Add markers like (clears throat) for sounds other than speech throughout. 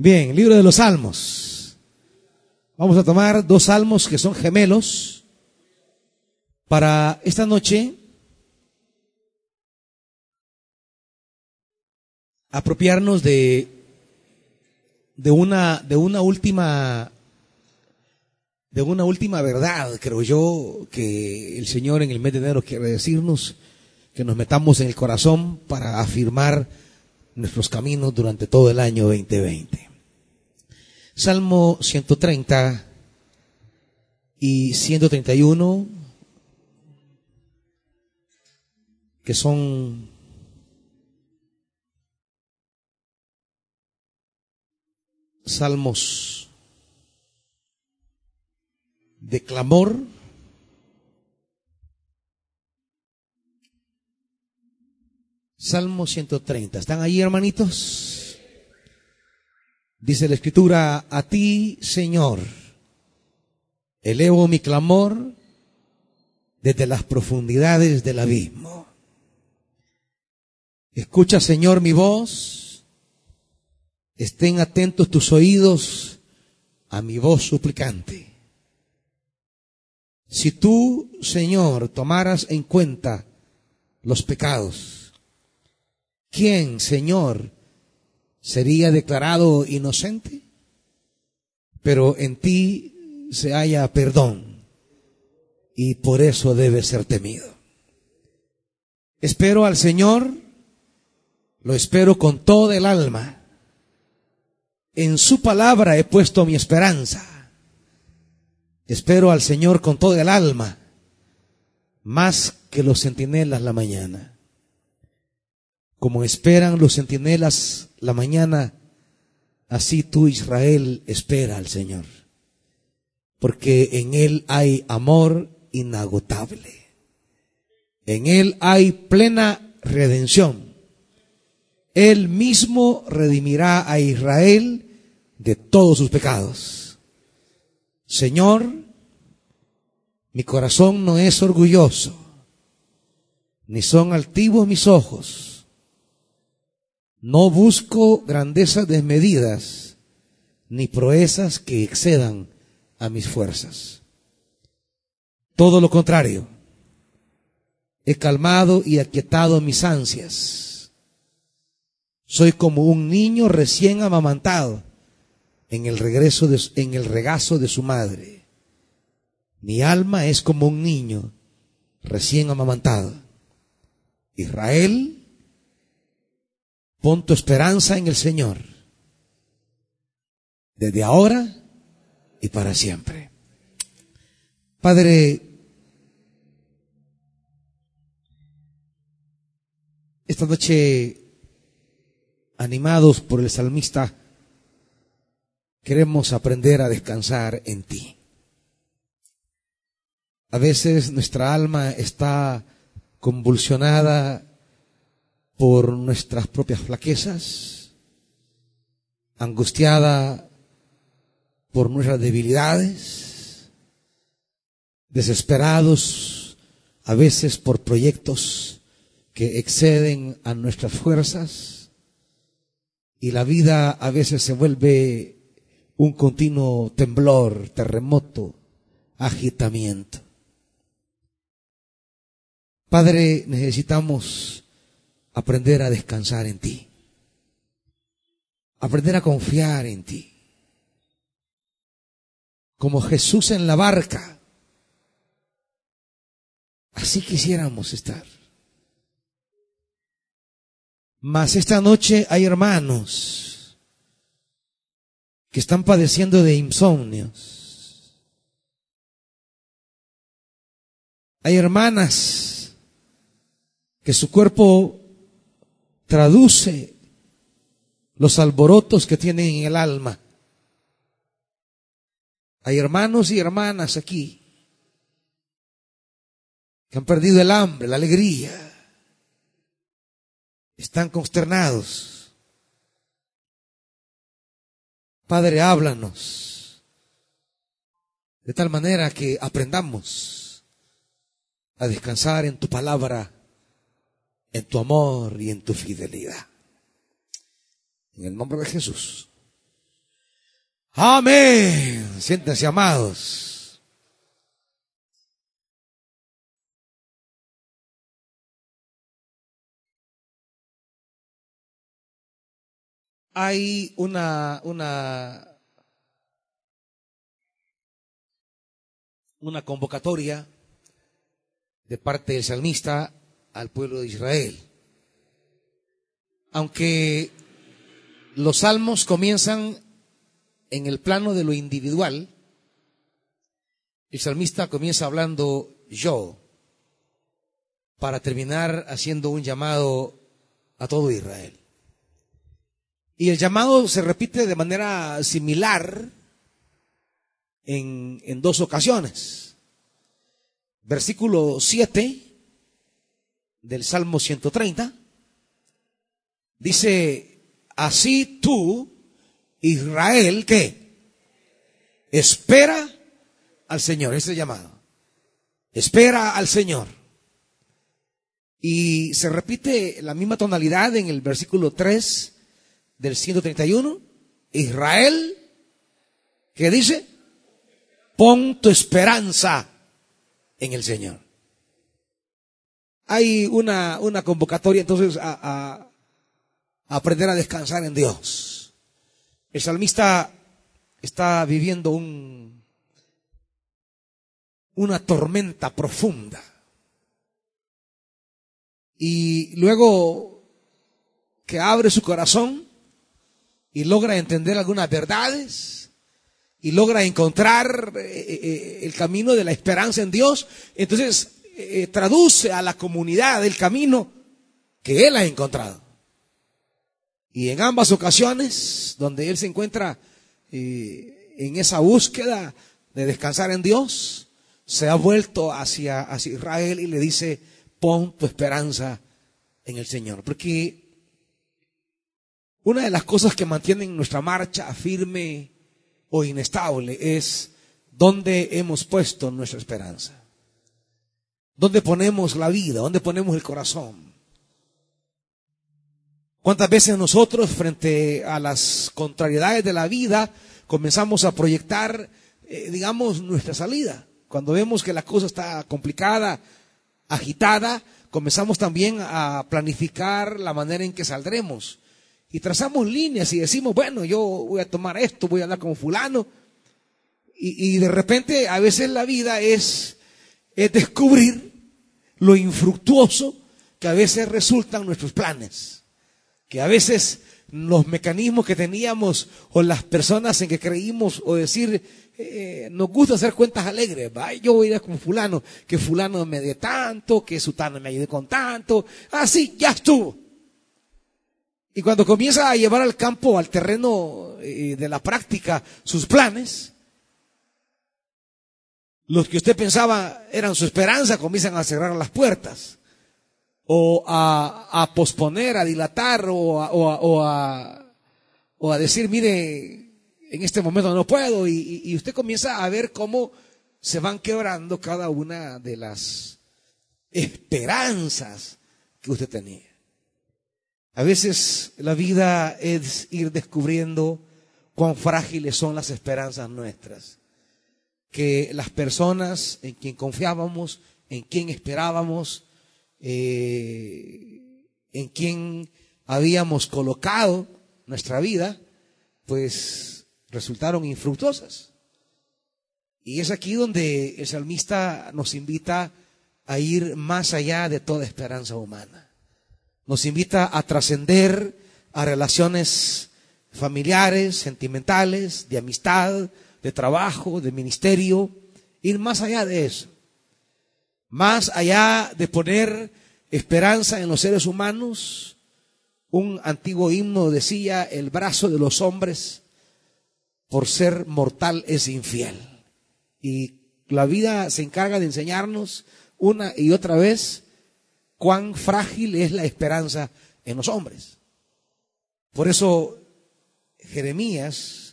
Bien, libro de los Salmos. Vamos a tomar dos salmos que son gemelos para esta noche apropiarnos de, de una, de una última, de una última verdad, creo yo, que el Señor en el mes de enero quiere decirnos, que nos metamos en el corazón para afirmar nuestros caminos durante todo el año 2020. Salmo 130 y 131, que son salmos de clamor, Salmo 130. ¿Están ahí, hermanitos? Dice la escritura, a ti, Señor, elevo mi clamor desde las profundidades del abismo. Escucha, Señor, mi voz. Estén atentos tus oídos a mi voz suplicante. Si tú, Señor, tomaras en cuenta los pecados, ¿quién, Señor, sería declarado inocente, pero en ti se halla perdón y por eso debe ser temido. Espero al Señor, lo espero con toda el alma. En su palabra he puesto mi esperanza. Espero al Señor con toda el alma, más que los centinelas la mañana como esperan los centinelas la mañana, así tú, Israel, espera al Señor. Porque en Él hay amor inagotable. En Él hay plena redención. Él mismo redimirá a Israel de todos sus pecados. Señor, mi corazón no es orgulloso, ni son altivos mis ojos no busco grandezas desmedidas, ni proezas que excedan a mis fuerzas. Todo lo contrario, he calmado y aquietado mis ansias. Soy como un niño recién amamantado en el regreso de, en el regazo de su madre. Mi alma es como un niño recién amamantado. Israel Pon tu esperanza en el Señor, desde ahora y para siempre. Padre, esta noche, animados por el salmista, queremos aprender a descansar en ti. A veces nuestra alma está convulsionada por nuestras propias flaquezas, angustiada por nuestras debilidades, desesperados a veces por proyectos que exceden a nuestras fuerzas y la vida a veces se vuelve un continuo temblor, terremoto, agitamiento. Padre, necesitamos aprender a descansar en ti, aprender a confiar en ti. Como Jesús en la barca, así quisiéramos estar. Mas esta noche hay hermanos que están padeciendo de insomnios. Hay hermanas que su cuerpo traduce los alborotos que tienen en el alma. Hay hermanos y hermanas aquí que han perdido el hambre, la alegría. Están consternados. Padre, háblanos de tal manera que aprendamos a descansar en tu palabra en tu amor y en tu fidelidad. En el nombre de Jesús. Amén. Siéntense amados. Hay una, una, una convocatoria de parte del salmista al pueblo de Israel. Aunque los salmos comienzan en el plano de lo individual, el salmista comienza hablando yo, para terminar haciendo un llamado a todo Israel. Y el llamado se repite de manera similar en, en dos ocasiones. Versículo 7 del Salmo 130 dice, así tú, Israel, ¿qué? Espera al Señor, ese llamado. Espera al Señor. Y se repite la misma tonalidad en el versículo 3 del 131. Israel, ¿qué dice? Pon tu esperanza en el Señor. Hay una, una convocatoria entonces a, a aprender a descansar en Dios. El salmista está viviendo un, una tormenta profunda. Y luego que abre su corazón y logra entender algunas verdades y logra encontrar eh, eh, el camino de la esperanza en Dios, entonces eh, traduce a la comunidad el camino que él ha encontrado. Y en ambas ocasiones, donde él se encuentra en esa búsqueda de descansar en Dios, se ha vuelto hacia, hacia Israel y le dice, pon tu esperanza en el Señor. Porque una de las cosas que mantienen nuestra marcha firme o inestable es dónde hemos puesto nuestra esperanza. ¿Dónde ponemos la vida? ¿Dónde ponemos el corazón? ¿Cuántas veces nosotros frente a las contrariedades de la vida comenzamos a proyectar, eh, digamos, nuestra salida? Cuando vemos que la cosa está complicada, agitada, comenzamos también a planificar la manera en que saldremos. Y trazamos líneas y decimos, bueno, yo voy a tomar esto, voy a hablar con fulano. Y, y de repente a veces la vida es, es descubrir lo infructuoso que a veces resultan nuestros planes. Que a veces los mecanismos que teníamos o las personas en que creímos o decir, eh, nos gusta hacer cuentas alegres, ¿va? yo voy a ir con fulano, que fulano me dé tanto, que sutano me ayude con tanto, así, ya estuvo. Y cuando comienza a llevar al campo, al terreno eh, de la práctica, sus planes, los que usted pensaba eran su esperanza comienzan a cerrar las puertas. O a, posponer, a dilatar o a, o, a, o a, decir, mire, en este momento no puedo y, y usted comienza a ver cómo se van quebrando cada una de las esperanzas que usted tenía. A veces la vida es ir descubriendo cuán frágiles son las esperanzas nuestras que las personas en quien confiábamos, en quien esperábamos, eh, en quien habíamos colocado nuestra vida, pues resultaron infructuosas. Y es aquí donde el salmista nos invita a ir más allá de toda esperanza humana. Nos invita a trascender a relaciones familiares, sentimentales, de amistad, de trabajo, de ministerio, ir más allá de eso. Más allá de poner esperanza en los seres humanos, un antiguo himno decía, el brazo de los hombres por ser mortal es infiel. Y la vida se encarga de enseñarnos una y otra vez cuán frágil es la esperanza en los hombres. Por eso Jeremías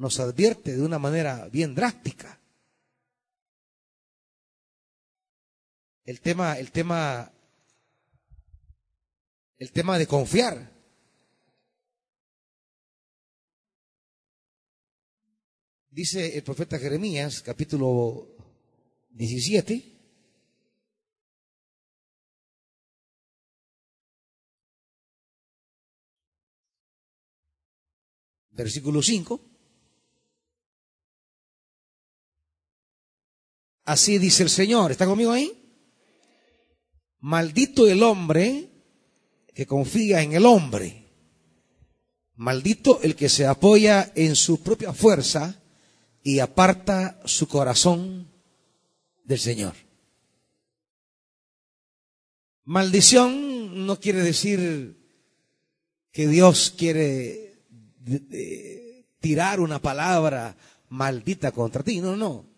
nos advierte de una manera bien drástica. El tema, el tema, el tema de confiar. Dice el profeta Jeremías, capítulo 17. Versículo 5. Así dice el Señor. ¿Está conmigo ahí? Maldito el hombre que confía en el hombre. Maldito el que se apoya en su propia fuerza y aparta su corazón del Señor. Maldición no quiere decir que Dios quiere tirar una palabra maldita contra ti. No, no.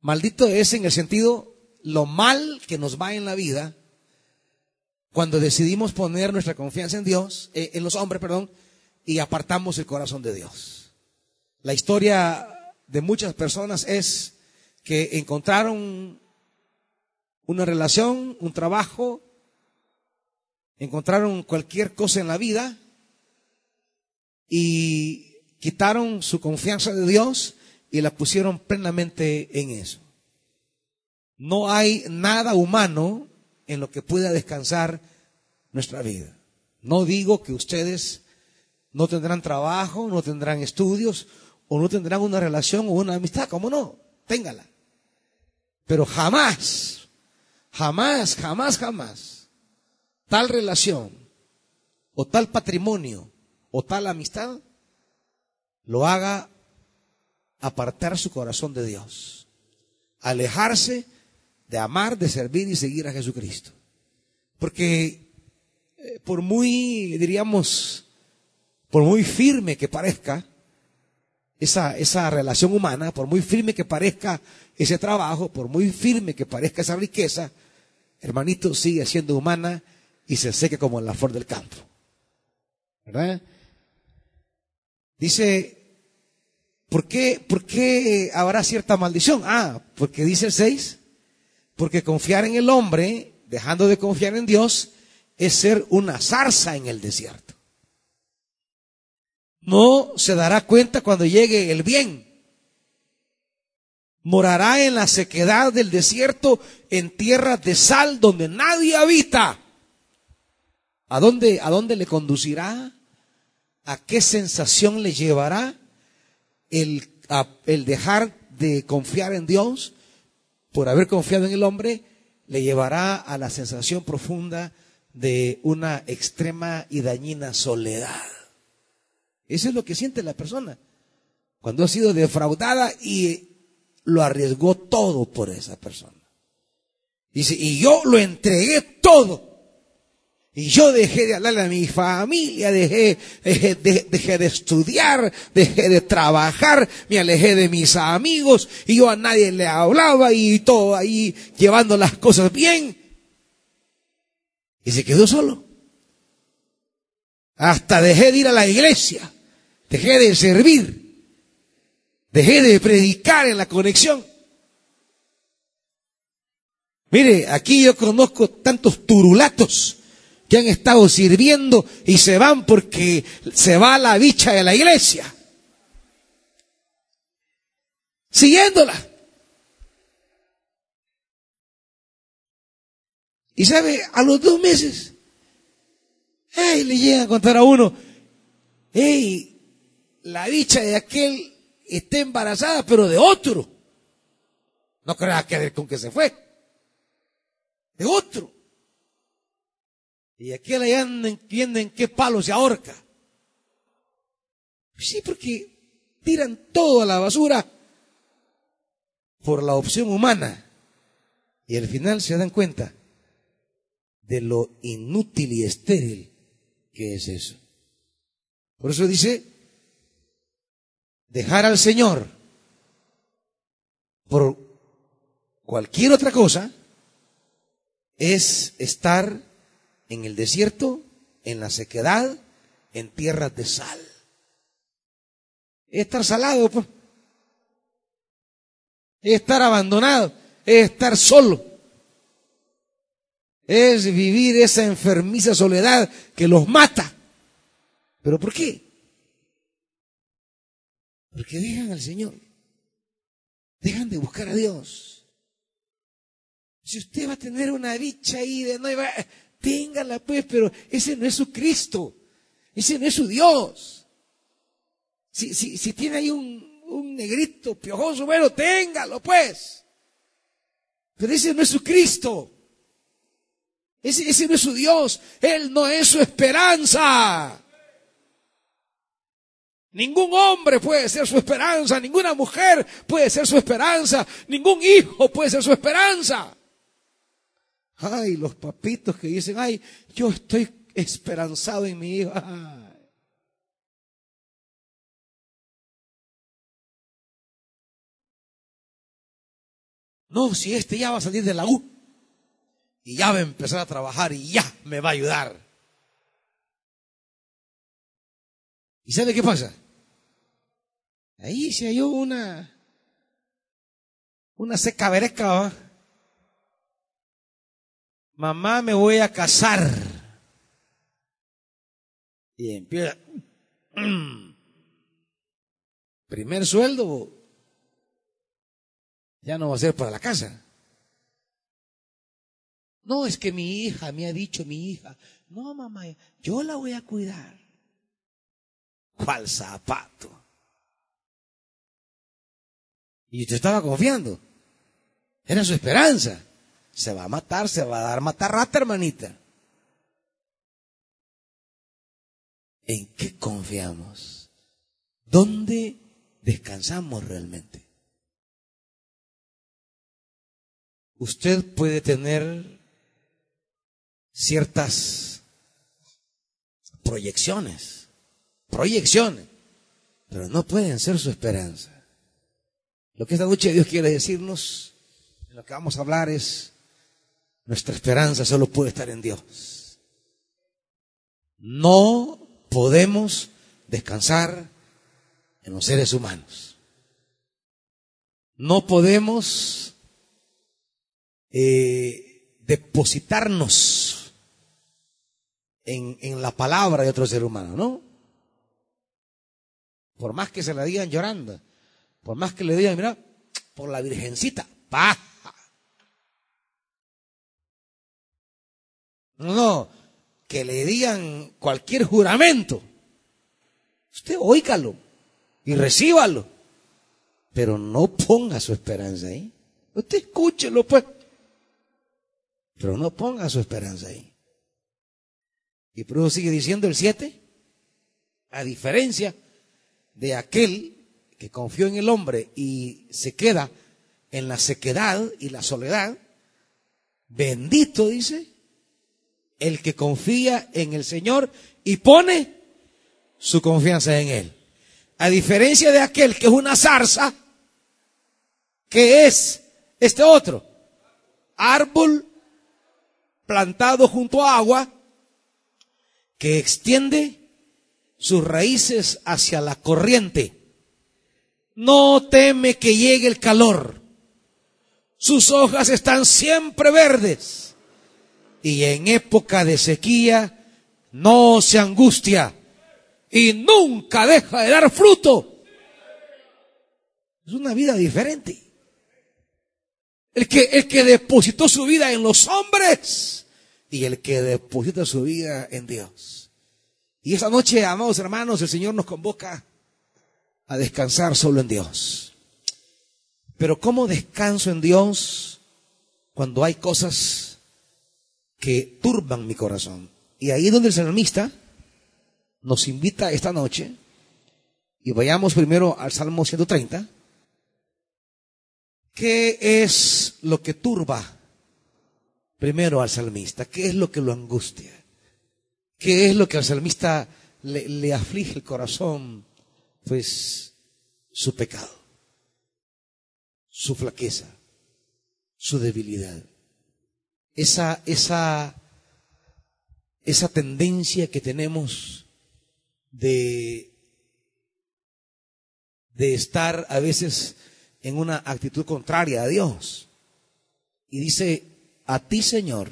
Maldito es en el sentido lo mal que nos va en la vida cuando decidimos poner nuestra confianza en Dios, eh, en los hombres, perdón, y apartamos el corazón de Dios. La historia de muchas personas es que encontraron una relación, un trabajo, encontraron cualquier cosa en la vida y quitaron su confianza de Dios y la pusieron plenamente en eso. No hay nada humano en lo que pueda descansar nuestra vida. No digo que ustedes no tendrán trabajo, no tendrán estudios, o no tendrán una relación o una amistad. ¿Cómo no? Téngala. Pero jamás, jamás, jamás, jamás, tal relación, o tal patrimonio, o tal amistad, lo haga apartar su corazón de Dios, alejarse de amar, de servir y seguir a Jesucristo. Porque eh, por muy, diríamos, por muy firme que parezca esa, esa relación humana, por muy firme que parezca ese trabajo, por muy firme que parezca esa riqueza, hermanito, sigue siendo humana y se seque como en la flor del campo. ¿Verdad? Dice ¿Por qué, ¿Por qué habrá cierta maldición? Ah, porque dice el 6, porque confiar en el hombre, dejando de confiar en Dios, es ser una zarza en el desierto. No se dará cuenta cuando llegue el bien. Morará en la sequedad del desierto, en tierras de sal donde nadie habita. ¿A dónde, a dónde le conducirá? ¿A qué sensación le llevará? El, el dejar de confiar en Dios por haber confiado en el hombre le llevará a la sensación profunda de una extrema y dañina soledad. Eso es lo que siente la persona cuando ha sido defraudada y lo arriesgó todo por esa persona. Dice, y yo lo entregué todo y yo dejé de hablarle a mi familia, dejé, dejé, dejé, de estudiar, dejé de trabajar, me alejé de mis amigos y yo a nadie le hablaba y todo ahí llevando las cosas bien. Y se quedó solo. Hasta dejé de ir a la iglesia, dejé de servir, dejé de predicar en la conexión. Mire, aquí yo conozco tantos turulatos que han estado sirviendo y se van porque se va la bicha de la iglesia. Siguiéndola. Y sabe, a los dos meses, hey, le llega a contar a uno, hey, la bicha de aquel está embarazada, pero de otro. No crea que con que se fue. De otro. Y aquí le entienden qué palo se ahorca. Sí, porque tiran todo a la basura por la opción humana. Y al final se dan cuenta de lo inútil y estéril que es eso. Por eso dice, dejar al Señor por cualquier otra cosa es estar en el desierto, en la sequedad, en tierras de sal. Es estar salado, pues. Es estar abandonado, es estar solo. Es vivir esa enfermiza soledad que los mata. ¿Pero por qué? Porque dejan al Señor. Dejan de buscar a Dios. Si usted va a tener una dicha ahí de no, téngala pues, pero ese no es su Cristo. Ese no es su Dios. Si, si, si tiene ahí un, un negrito piojoso, bueno, téngalo pues. Pero ese no es su Cristo. Ese, ese no es su Dios. Él no es su esperanza. Ningún hombre puede ser su esperanza, ninguna mujer puede ser su esperanza, ningún hijo puede ser su esperanza. Ay, los papitos que dicen, ay, yo estoy esperanzado en mi hijo. (laughs) No, si este ya va a salir de la U y ya va a empezar a trabajar y ya me va a ayudar. ¿Y sabe qué pasa? Ahí se halló una, una seca vereca. Mamá, me voy a casar. Y empieza. (clears throat) Primer sueldo. Ya no va a ser para la casa. No, es que mi hija me ha dicho mi hija. No, mamá, yo la voy a cuidar. ¿Cuál zapato? Y usted estaba confiando. Era su esperanza. Se va a matar, se va a dar matar rata, hermanita. ¿En qué confiamos? ¿Dónde descansamos realmente? Usted puede tener ciertas proyecciones, proyecciones, pero no pueden ser su esperanza. Lo que esta noche Dios quiere decirnos, en lo que vamos a hablar es, nuestra esperanza solo puede estar en Dios. No podemos descansar en los seres humanos. No podemos eh, depositarnos en, en la palabra de otro ser humano, ¿no? Por más que se la digan llorando. Por más que le digan, mira, por la virgencita, paja. No, no, que le digan cualquier juramento. Usted oígalo y recíbalo. Pero no ponga su esperanza ahí. Usted escúchelo, pues. Pero no ponga su esperanza ahí. Y por sigue diciendo el 7. A diferencia de aquel que confió en el hombre y se queda en la sequedad y la soledad, bendito dice el que confía en el Señor y pone su confianza en Él. A diferencia de aquel que es una zarza, que es este otro, árbol plantado junto a agua, que extiende sus raíces hacia la corriente no teme que llegue el calor. Sus hojas están siempre verdes. Y en época de sequía no se angustia y nunca deja de dar fruto. Es una vida diferente. El que, el que depositó su vida en los hombres y el que deposita su vida en Dios. Y esa noche, amados hermanos, el Señor nos convoca a descansar solo en Dios. Pero ¿cómo descanso en Dios cuando hay cosas que turban mi corazón? Y ahí es donde el salmista nos invita esta noche, y vayamos primero al Salmo 130, ¿qué es lo que turba primero al salmista? ¿Qué es lo que lo angustia? ¿Qué es lo que al salmista le, le aflige el corazón? pues su pecado, su flaqueza, su debilidad. Esa, esa, esa tendencia que tenemos de, de estar a veces en una actitud contraria a Dios. Y dice, a ti Señor,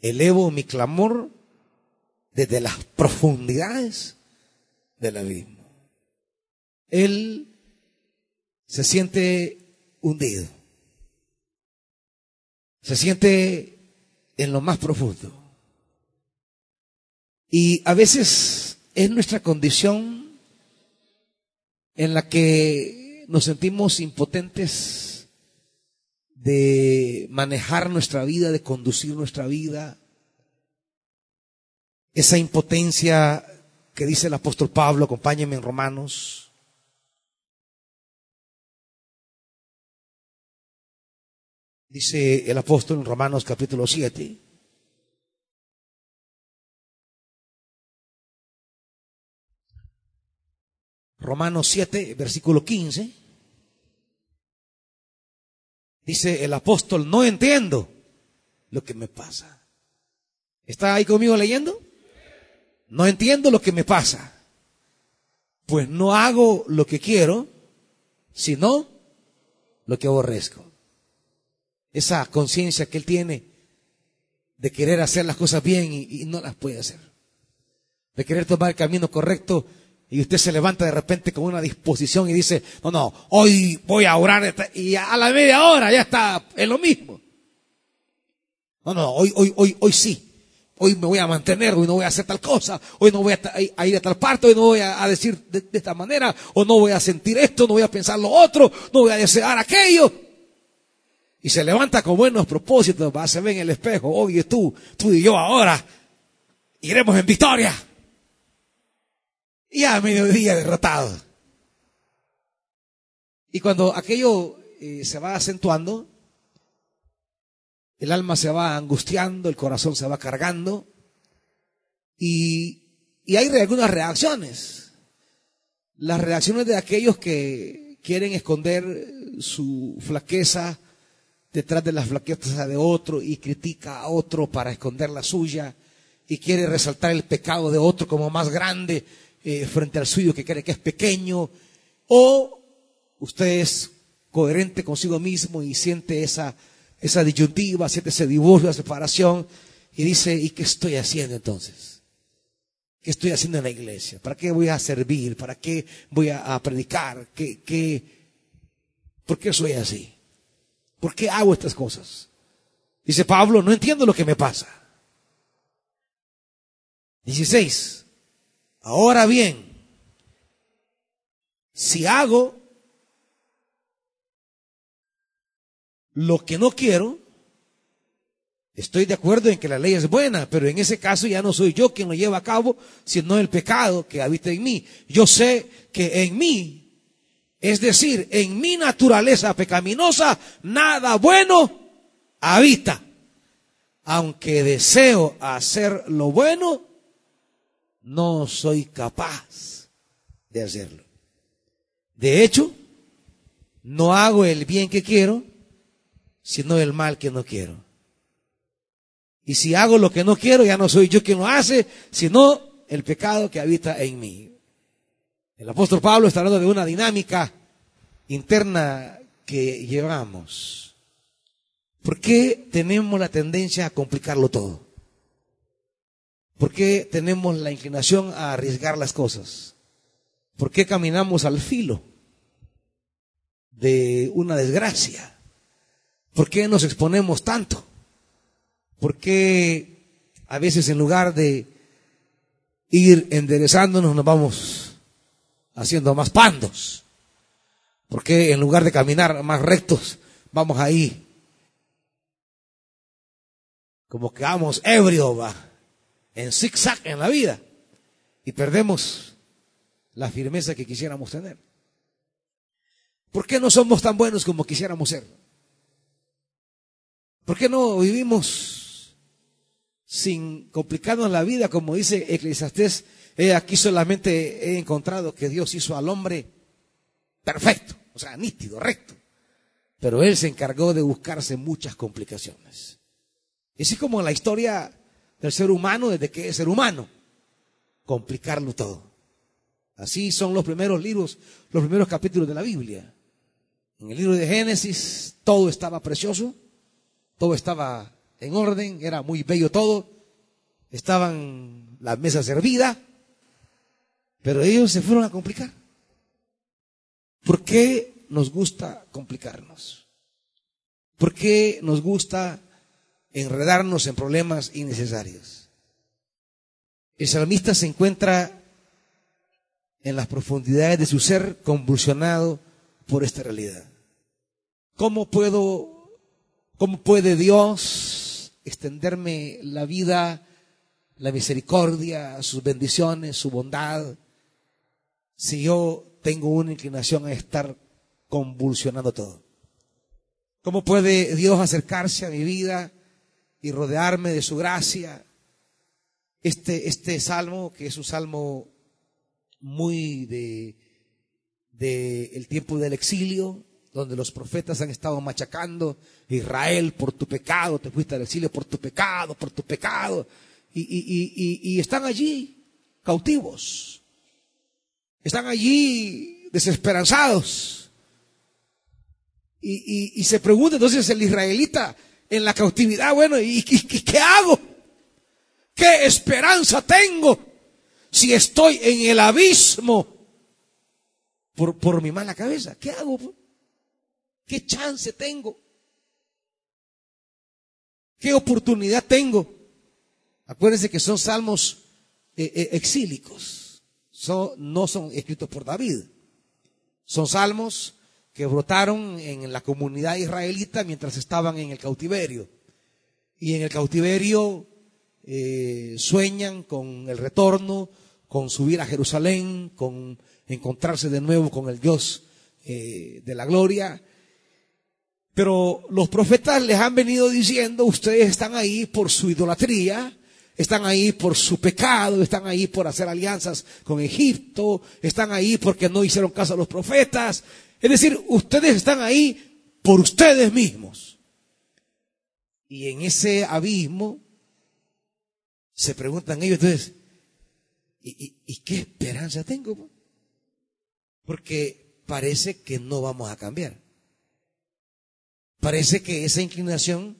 elevo mi clamor desde las profundidades del abismo. él se siente hundido. Se siente en lo más profundo. Y a veces es nuestra condición en la que nos sentimos impotentes de manejar nuestra vida, de conducir nuestra vida. Esa impotencia que dice el apóstol Pablo, acompáñenme en Romanos. Dice el apóstol en Romanos capítulo 7. Romanos 7, versículo 15. Dice el apóstol, no entiendo lo que me pasa. ¿Está ahí conmigo leyendo? No entiendo lo que me pasa. Pues no hago lo que quiero, sino lo que aborrezco. Esa conciencia que él tiene de querer hacer las cosas bien y, no las puede hacer. De querer tomar el camino correcto y usted se levanta de repente con una disposición y dice, no, no, hoy voy a orar y a la media hora ya está en lo mismo. No, no, hoy, hoy, hoy, hoy sí. Hoy me voy a mantener, hoy no voy a hacer tal cosa, hoy no voy a, ir a tal parte, hoy no voy a, decir de, de, esta manera, o no voy a sentir esto, no voy a pensar lo otro, no voy a desear aquello. Y se levanta con buenos propósitos, va, se ve en el espejo, oye tú, tú y yo ahora, iremos en victoria. Y a mediodía derrotado. Y cuando aquello eh, se va acentuando, el alma se va angustiando, el corazón se va cargando y, y hay algunas reacciones. Las reacciones de aquellos que quieren esconder su flaqueza detrás de las flaquezas de otro y critica a otro para esconder la suya y quiere resaltar el pecado de otro como más grande eh, frente al suyo que cree que es pequeño, o usted es coherente consigo mismo y siente esa, esa disyuntiva, siente ese divorcio, esa separación, y dice, ¿y qué estoy haciendo entonces? ¿Qué estoy haciendo en la iglesia? ¿Para qué voy a servir? ¿Para qué voy a, predicar? ¿Qué, qué, ¿Por qué soy así? ¿Por qué hago estas cosas? Dice Pablo, no entiendo lo que me pasa. 16. Ahora bien, si hago lo que no quiero, estoy de acuerdo en que la ley es buena, pero en ese caso ya no soy yo quien lo lleva a cabo, sino el pecado que habita en mí. Yo sé que en mí, es decir, en mi naturaleza pecaminosa, nada bueno habita. Aunque deseo hacer lo bueno, no soy capaz de hacerlo. De hecho, no hago el bien que quiero, sino el mal que no quiero. Y si hago lo que no quiero, ya no soy yo quien lo hace, sino el pecado que habita en mí. El apóstol Pablo está hablando de una dinámica interna que llevamos. ¿Por qué tenemos la tendencia a complicarlo todo? ¿Por qué tenemos la inclinación a arriesgar las cosas? ¿Por qué caminamos al filo de una desgracia? ¿Por qué nos exponemos tanto? ¿Por qué a veces en lugar de ir enderezándonos nos vamos haciendo más pandos? ¿Por qué en lugar de caminar más rectos vamos ahí como que vamos ebrio, va? en zigzag en la vida y perdemos la firmeza que quisiéramos tener. ¿Por qué no somos tan buenos como quisiéramos ser? ¿Por qué no vivimos sin complicarnos la vida como dice Eclesiastés? aquí solamente he encontrado que Dios hizo al hombre perfecto, o sea, nítido, recto. Pero él se encargó de buscarse muchas complicaciones. Y así como la historia del ser humano desde que es ser humano. Complicarlo todo. Así son los primeros libros, los primeros capítulos de la Biblia. En el libro de Génesis todo estaba precioso, todo estaba en orden, era muy bello todo, estaban las mesas servidas, pero ellos se fueron a complicar. ¿Por qué nos gusta complicarnos? ¿Por qué nos gusta enredarnos en problemas innecesarios? El salmista se encuentra en las profundidades de su ser convulsionado por esta realidad. ¿Cómo puedo, cómo puede Dios extenderme la vida, la misericordia, sus bendiciones, su bondad, si yo tengo una inclinación a estar convulsionando todo? ¿Cómo puede Dios acercarse a mi vida y rodearme de su gracia? Este, este salmo, que es un salmo muy de, de el tiempo del exilio, donde los profetas han estado machacando Israel por tu pecado, te fuiste al exilio por tu pecado, por tu pecado, y, y, y, y están allí cautivos, están allí desesperanzados. Y, se pregunta entonces el israelita en la cautividad, bueno, ¿y, qué hago? ¿Qué esperanza tengo si estoy en el abismo por, por mi mala cabeza? ¿Qué hago? ¿Qué chance tengo? ¿Qué oportunidad tengo? Acuérdense que son salmos eh, eh, exílicos. No son escritos por David. Son salmos que brotaron en la comunidad israelita mientras estaban en el cautiverio. Y en el cautiverio eh, sueñan con el retorno, con subir a Jerusalén, con encontrarse de nuevo con el Dios de la gloria. Pero los profetas les han venido diciendo, ustedes están ahí por su idolatría, están ahí por su pecado, están ahí por hacer alianzas con Egipto, están ahí porque no hicieron caso a los profetas. Es decir, ustedes están ahí por ustedes mismos. Y en ese abismo se preguntan ellos entonces, ¿y, qué esperanza tengo? Porque parece que no vamos a cambiar. Parece que esa inclinación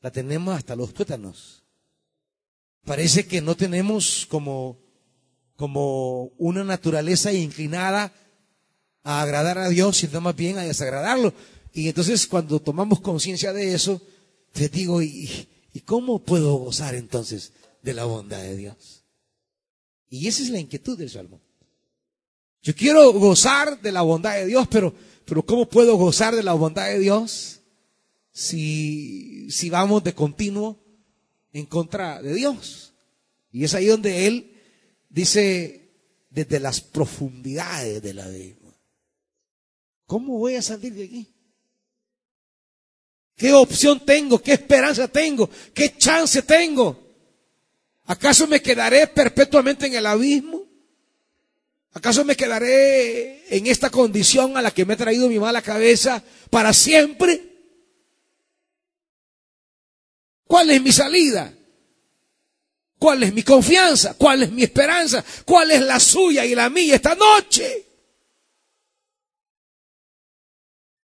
la tenemos hasta los tuétanos. Parece que no tenemos como, como una naturaleza inclinada a agradar a Dios, sino más bien a desagradarlo. Y entonces cuando tomamos conciencia de eso, te digo, ¿y, ¿y cómo puedo gozar entonces de la bondad de Dios? Y esa es la inquietud del Salmo. Yo quiero gozar de la bondad de Dios, pero pero ¿cómo puedo gozar de la bondad de Dios si, si vamos de continuo en contra de Dios? Y es ahí donde Él dice, desde las profundidades de la abismo. ¿Cómo voy a salir de aquí? ¿Qué opción tengo? ¿Qué esperanza tengo? ¿Qué chance tengo? ¿Acaso me quedaré perpetuamente en el abismo? ¿Acaso me quedaré en esta condición a la que me ha traído mi mala cabeza para siempre? ¿Cuál es mi salida? ¿Cuál es mi confianza? ¿Cuál es mi esperanza? ¿Cuál es la suya y la mía esta noche?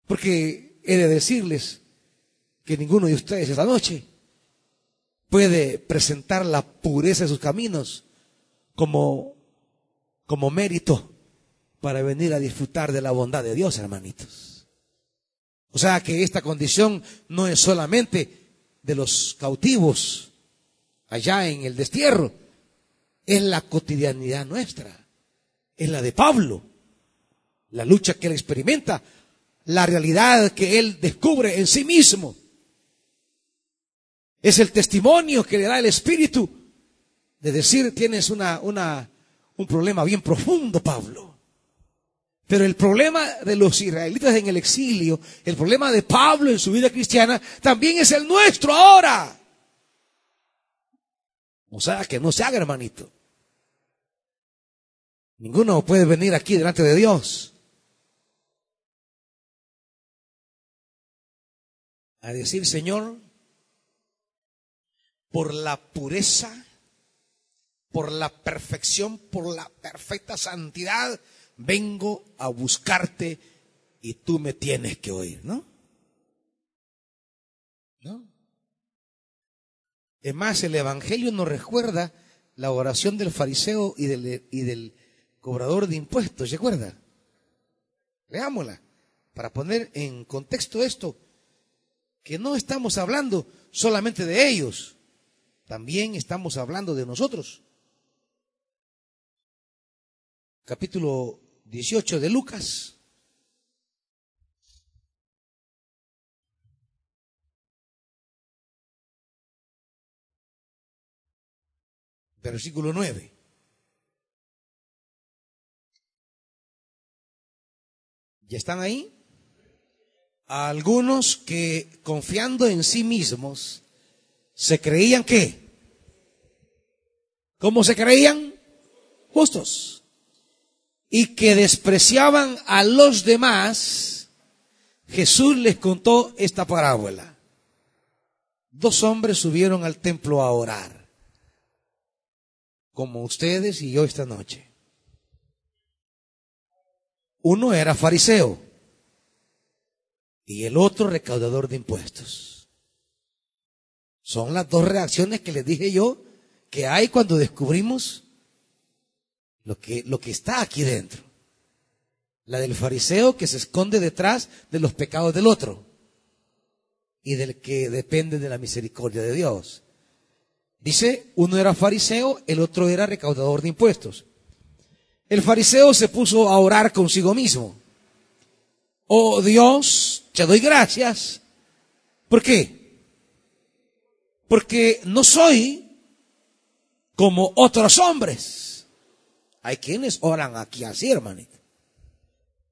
Porque he de decirles que ninguno de ustedes esta noche puede presentar la pureza de sus caminos como como mérito para venir a disfrutar de la bondad de Dios, hermanitos. O sea que esta condición no es solamente de los cautivos allá en el destierro, es la cotidianidad nuestra, es la de Pablo, la lucha que él experimenta, la realidad que él descubre en sí mismo. Es el testimonio que le da el Espíritu de decir, tienes una, una un problema bien profundo, Pablo. Pero el problema de los israelitas en el exilio, el problema de Pablo en su vida cristiana, también es el nuestro ahora. O sea, que no se haga, hermanito. Ninguno puede venir aquí delante de Dios a decir, Señor, por la pureza por la perfección, por la perfecta santidad, vengo a buscarte y tú me tienes que oír, ¿no? ¿No? Es más, el Evangelio nos recuerda la oración del fariseo y del, y del cobrador de impuestos, ¿se acuerda? Leámosla para poner en contexto esto, que no estamos hablando solamente de ellos, también estamos hablando de nosotros. Capítulo 18 de Lucas. Versículo 9. ¿Ya están ahí? A algunos que confiando en sí mismos se creían que, ¿cómo se creían? Justos. Y que despreciaban a los demás, Jesús les contó esta parábola. Dos hombres subieron al templo a orar, como ustedes y yo esta noche. Uno era fariseo y el otro recaudador de impuestos. Son las dos reacciones que les dije yo que hay cuando descubrimos lo que, lo que está aquí dentro. La del fariseo que se esconde detrás de los pecados del otro y del que depende de la misericordia de Dios. Dice, uno era fariseo, el otro era recaudador de impuestos. El fariseo se puso a orar consigo mismo. Oh Dios, te doy gracias. ¿Por qué? Porque no soy como otros hombres. Hay quienes oran aquí así, hermanito.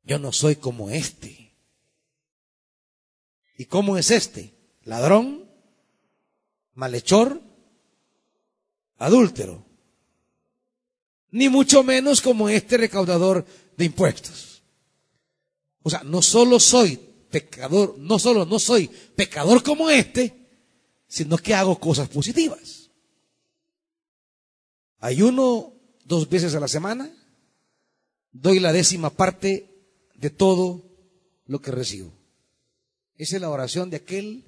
Yo no soy como este. ¿Y cómo es este? Ladrón, malhechor, adúltero ni mucho menos como este recaudador de impuestos. O sea, no solo soy pecador, no solo no soy pecador como este, sino que hago cosas positivas. Ayuno dos veces a la semana, doy la décima parte de todo lo que recibo. Esa es la oración de aquel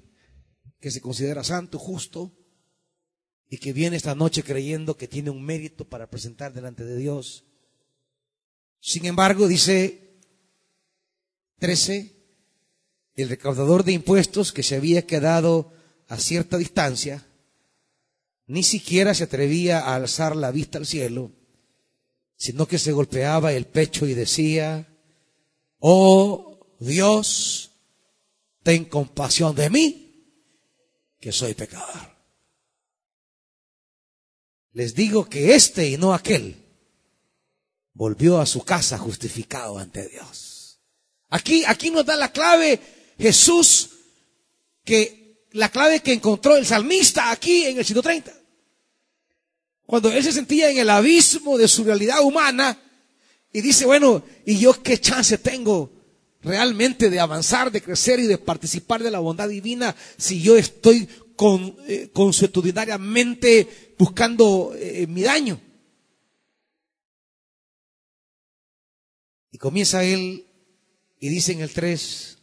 que se considera santo, justo, y que viene esta noche creyendo que tiene un mérito para presentar delante de Dios. Sin embargo, dice 13, el recaudador de impuestos que se había quedado a cierta distancia, ni siquiera se atrevía a alzar la vista al cielo, sino que se golpeaba el pecho y decía, oh Dios, ten compasión de mí, que soy pecador. Les digo que este y no aquel volvió a su casa justificado ante Dios. Aquí, aquí nos da la clave Jesús, que la clave que encontró el salmista aquí en el 130. Cuando él se sentía en el abismo de su realidad humana y dice, bueno, ¿y yo qué chance tengo realmente de avanzar, de crecer y de participar de la bondad divina si yo estoy con, eh, consuetudinariamente buscando eh, mi daño. Y comienza él y dice en el 3,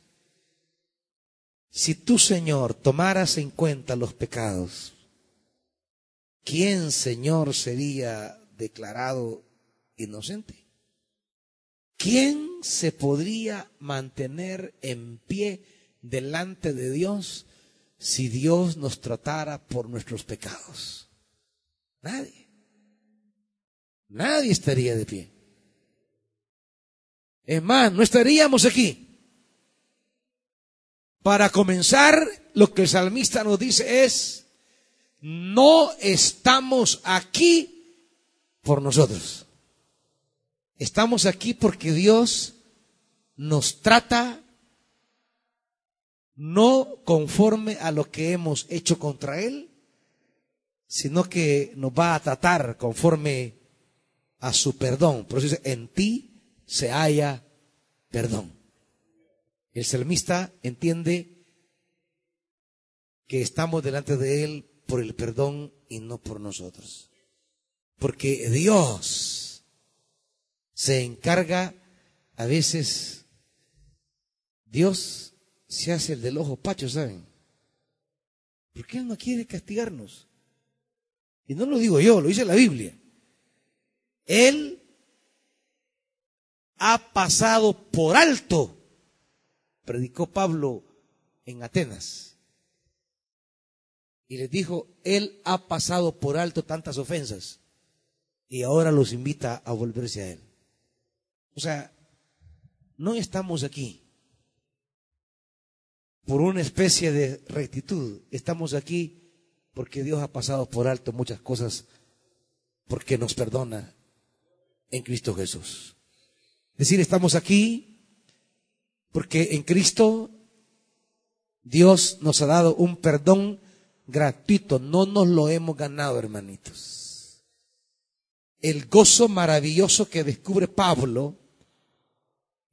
si tú, Señor, tomaras en cuenta los pecados, ¿quién, Señor, sería declarado inocente? ¿Quién se podría mantener en pie delante de Dios si Dios nos tratara por nuestros pecados? Nadie. Nadie estaría de pie. Es más, no estaríamos aquí. Para comenzar, lo que el salmista nos dice es, no estamos aquí por nosotros. Estamos aquí porque Dios nos trata no conforme a lo que hemos hecho contra Él, sino que nos va a tratar conforme a su perdón. Por eso en ti se haya perdón. El salmista entiende que estamos delante de Él por el perdón y no por nosotros. Porque Dios se encarga a veces, Dios se hace el del ojo pacho, ¿saben? Porque Él no quiere castigarnos. Y no lo digo yo, lo dice la Biblia. Él ha pasado por alto, predicó Pablo en Atenas. Y les dijo, Él ha pasado por alto tantas ofensas y ahora los invita a volverse a Él. O sea, no estamos aquí por una especie de rectitud, estamos aquí porque Dios ha pasado por alto muchas cosas, porque nos perdona en Cristo Jesús. Es decir, estamos aquí porque en Cristo Dios nos ha dado un perdón gratuito, no nos lo hemos ganado, hermanitos. El gozo maravilloso que descubre Pablo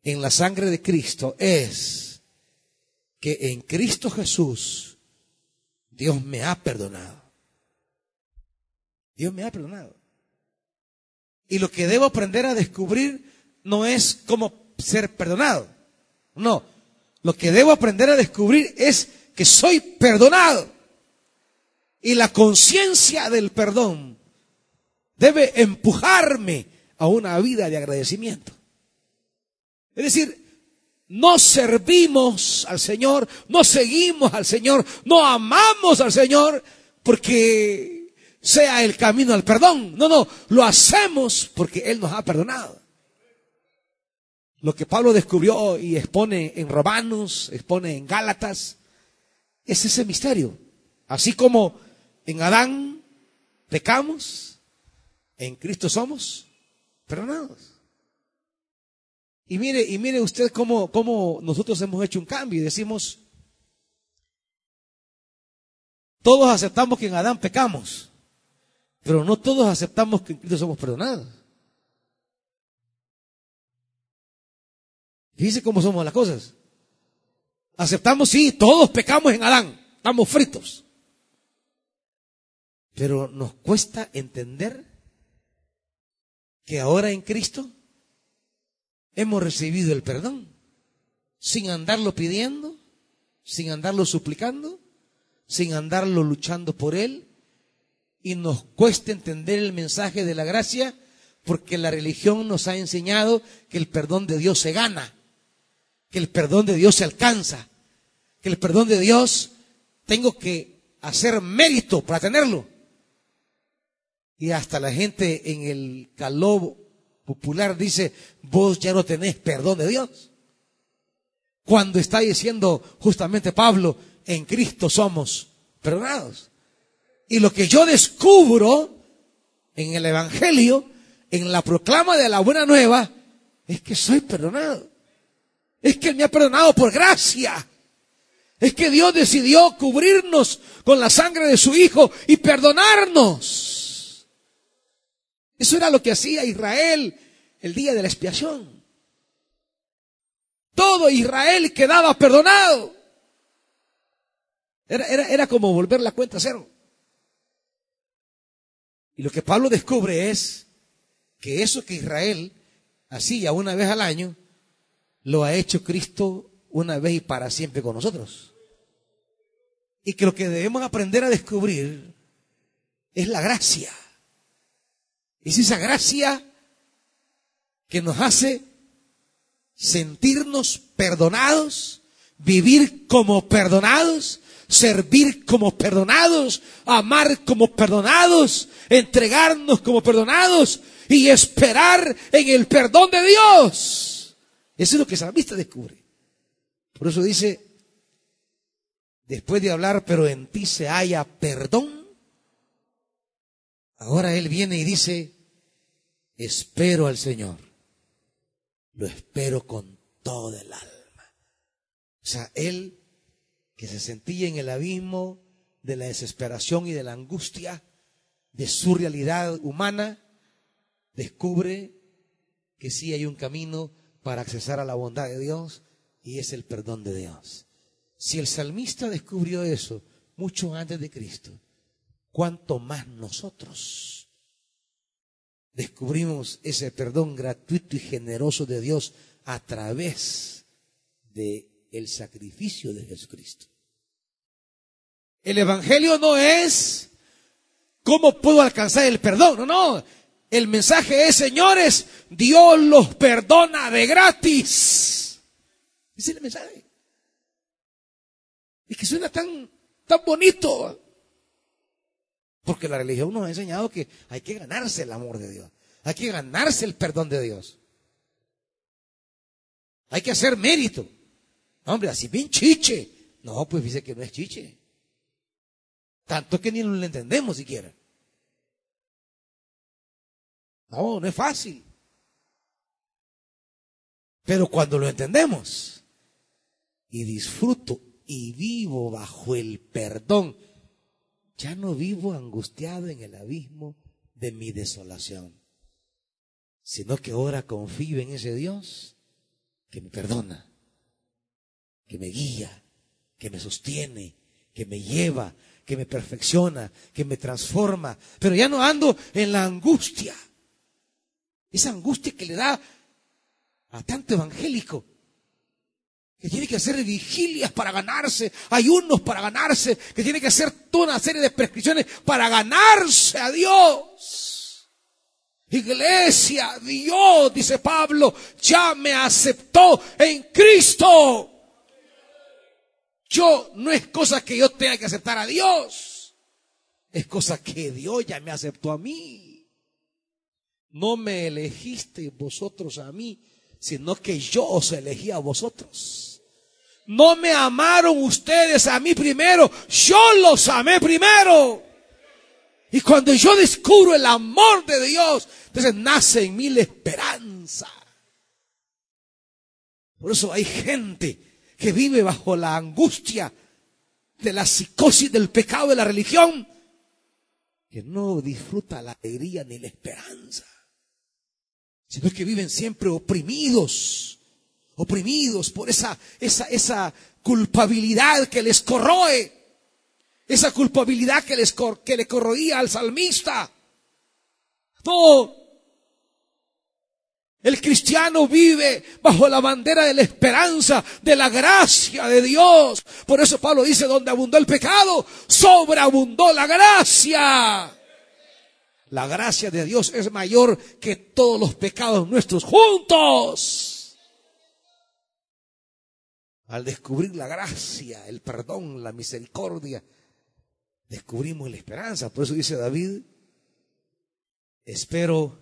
en la sangre de Cristo es que en Cristo Jesús Dios me ha perdonado. Dios me ha perdonado. Y lo que debo aprender a descubrir no es cómo ser perdonado. No. Lo que debo aprender a descubrir es que soy perdonado. Y la conciencia del perdón debe empujarme a una vida de agradecimiento. Es decir, no servimos al Señor, no seguimos al Señor, no amamos al Señor porque sea el camino al perdón. No, no, lo hacemos porque Él nos ha perdonado. Lo que Pablo descubrió y expone en Romanos, expone en Gálatas, es ese misterio. Así como en Adán pecamos, en Cristo somos perdonados. Y mire, y mire usted cómo, cómo nosotros hemos hecho un cambio y decimos, todos aceptamos que en Adán pecamos, pero no todos aceptamos que en Cristo somos perdonados. Fíjense cómo somos las cosas. Aceptamos, sí, todos pecamos en Adán, estamos fritos. Pero nos cuesta entender que ahora en Cristo hemos recibido el perdón sin andarlo pidiendo, sin andarlo suplicando, sin andarlo luchando por Él. Y nos cuesta entender el mensaje de la gracia porque la religión nos ha enseñado que el perdón de Dios se gana que el perdón de Dios se alcanza, que el perdón de Dios tengo que hacer mérito para tenerlo. Y hasta la gente en el calor popular dice, vos ya no tenés perdón de Dios. Cuando está diciendo justamente Pablo, en Cristo somos perdonados. Y lo que yo descubro en el Evangelio, en la proclama de la buena nueva, es que soy perdonado. Es que Él me ha perdonado por gracia. Es que Dios decidió cubrirnos con la sangre de su Hijo y perdonarnos. Eso era lo que hacía Israel el día de la expiación. Todo Israel quedaba perdonado. Era, era, era como volver la cuenta cero. Y lo que Pablo descubre es que eso que Israel hacía una vez al año, lo ha hecho Cristo una vez y para siempre con nosotros. Y que lo que debemos aprender a descubrir es la gracia. Es esa gracia que nos hace sentirnos perdonados, vivir como perdonados, servir como perdonados, amar como perdonados, entregarnos como perdonados y esperar en el perdón de Dios. Eso es lo que el salmista descubre. Por eso dice, después de hablar, pero en ti se haya perdón, ahora él viene y dice, espero al Señor. Lo espero con todo el alma. O sea, él que se sentía en el abismo de la desesperación y de la angustia de su realidad humana, descubre que sí hay un camino para accesar a la bondad de Dios y es el perdón de Dios. Si el salmista descubrió eso mucho antes de Cristo, ¿cuánto más nosotros descubrimos ese perdón gratuito y generoso de Dios a través de el sacrificio de Jesucristo? El evangelio no es cómo puedo alcanzar el perdón, no, no. El mensaje es, señores, Dios los perdona de gratis. Ese es el mensaje. Y que suena tan, tan bonito. Porque la religión nos ha enseñado que hay que ganarse el amor de Dios. Hay que ganarse el perdón de Dios. Hay que hacer mérito. Hombre, así bien chiche. No, pues dice que no es chiche. Tanto que ni lo entendemos siquiera. No, no es fácil. Pero cuando lo entendemos y disfruto y vivo bajo el perdón, ya no vivo angustiado en el abismo de mi desolación, sino que ahora confío en ese Dios que me perdona, que me guía, que me sostiene, que me lleva, que me perfecciona, que me transforma, pero ya no ando en la angustia esa angustia que le da a tanto evangélico que tiene que hacer vigilias para ganarse, ayunos para ganarse, que tiene que hacer toda una serie de prescripciones para ganarse a Dios. Iglesia, Dios, dice Pablo, ya me aceptó en Cristo. Yo no es cosa que yo tenga que aceptar a Dios, es cosa que Dios ya me aceptó a mí. No me elegisteis vosotros a mí, sino que yo os elegí a vosotros. No me amaron ustedes a mí primero, yo los amé primero. Y cuando yo descubro el amor de Dios, entonces nace en mí la esperanza. Por eso hay gente que vive bajo la angustia de la psicosis del pecado de la religión, que no disfruta la alegría ni la esperanza sino que viven siempre oprimidos, oprimidos por esa, esa, esa culpabilidad que les corroe, esa culpabilidad que, les, que le corroía al salmista. No. El cristiano vive bajo la bandera de la esperanza, de la gracia de Dios. Por eso Pablo dice, donde abundó el pecado, sobreabundó la gracia. La gracia de Dios es mayor que todos los pecados nuestros juntos. Al descubrir la gracia, el perdón, la misericordia, descubrimos la esperanza. Por eso dice David, espero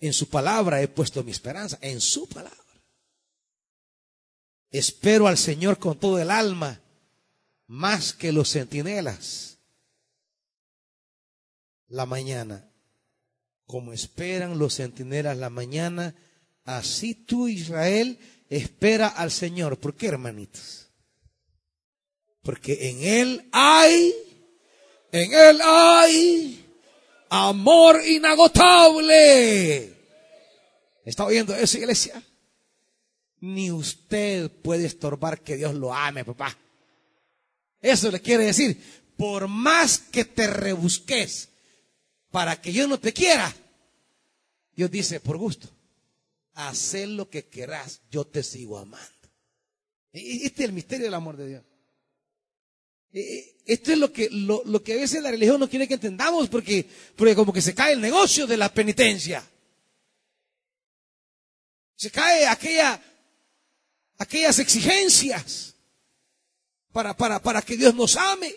en su palabra, he puesto mi esperanza, en su palabra. Espero al Señor con todo el alma, más que los centinelas la mañana. Como esperan los centinelas la mañana, así tú, Israel, espera al Señor. ¿Por qué, hermanitos? Porque en Él hay, en Él hay amor inagotable. ¿Está oyendo eso, iglesia? Ni usted puede estorbar que Dios lo ame, papá. Eso le quiere decir, por más que te rebusques, para que yo no te quiera. Dios dice, por gusto, haz lo que querás, yo te sigo amando. Este es el misterio del amor de Dios. Esto es lo que, lo, lo, que a veces la religión no quiere que entendamos porque, porque como que se cae el negocio de la penitencia. Se cae aquella, aquellas exigencias para, para, para que Dios nos ame.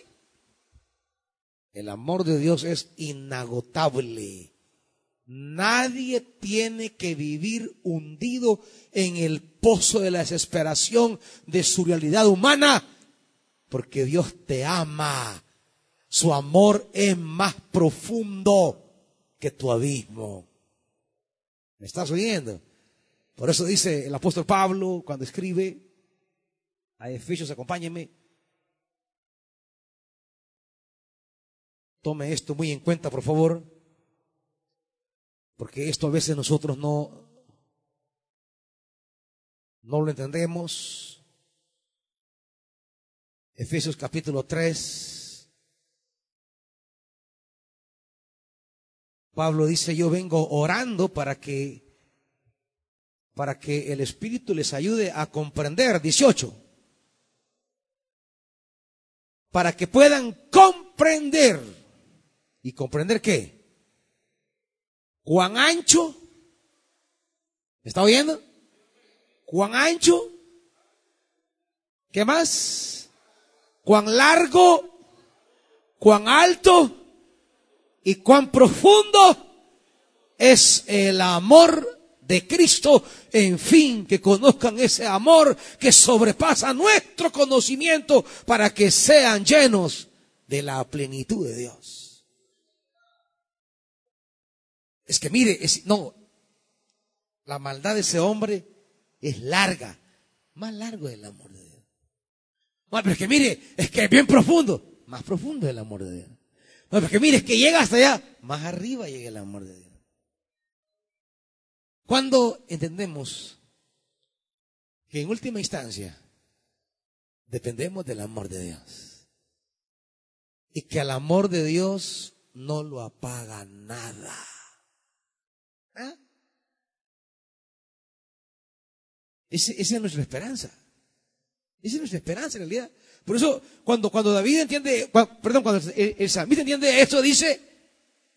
El amor de Dios es inagotable. Nadie tiene que vivir hundido en el pozo de la desesperación de su realidad humana, porque Dios te ama. Su amor es más profundo que tu abismo. ¿Me estás oyendo? Por eso dice el apóstol Pablo cuando escribe a Efesios, acompáñenme, Tome esto muy en cuenta, por favor, porque esto a veces nosotros no, no lo entendemos. Efesios capítulo 3. Pablo dice, yo vengo orando para que para que el Espíritu les ayude a comprender. 18. Para que puedan comprender ¿Y comprender qué? Cuán ancho, ¿me está oyendo? Cuán ancho, ¿qué más? Cuán largo, cuán alto y cuán profundo es el amor de Cristo, en fin, que conozcan ese amor que sobrepasa nuestro conocimiento para que sean llenos de la plenitud de Dios. Es que mire, es, no, la maldad de ese hombre es larga, más largo el amor de Dios. No, pero es que mire, es que es bien profundo, más profundo el amor de Dios. No, pero es que mire, es que llega hasta allá, más arriba llega el amor de Dios. Cuando entendemos que en última instancia dependemos del amor de Dios y que al amor de Dios no lo apaga nada. ¿Ah? esa es nuestra esperanza. Esa es nuestra esperanza en realidad. Por eso, cuando, cuando David entiende, perdón, cuando el, el entiende esto, dice,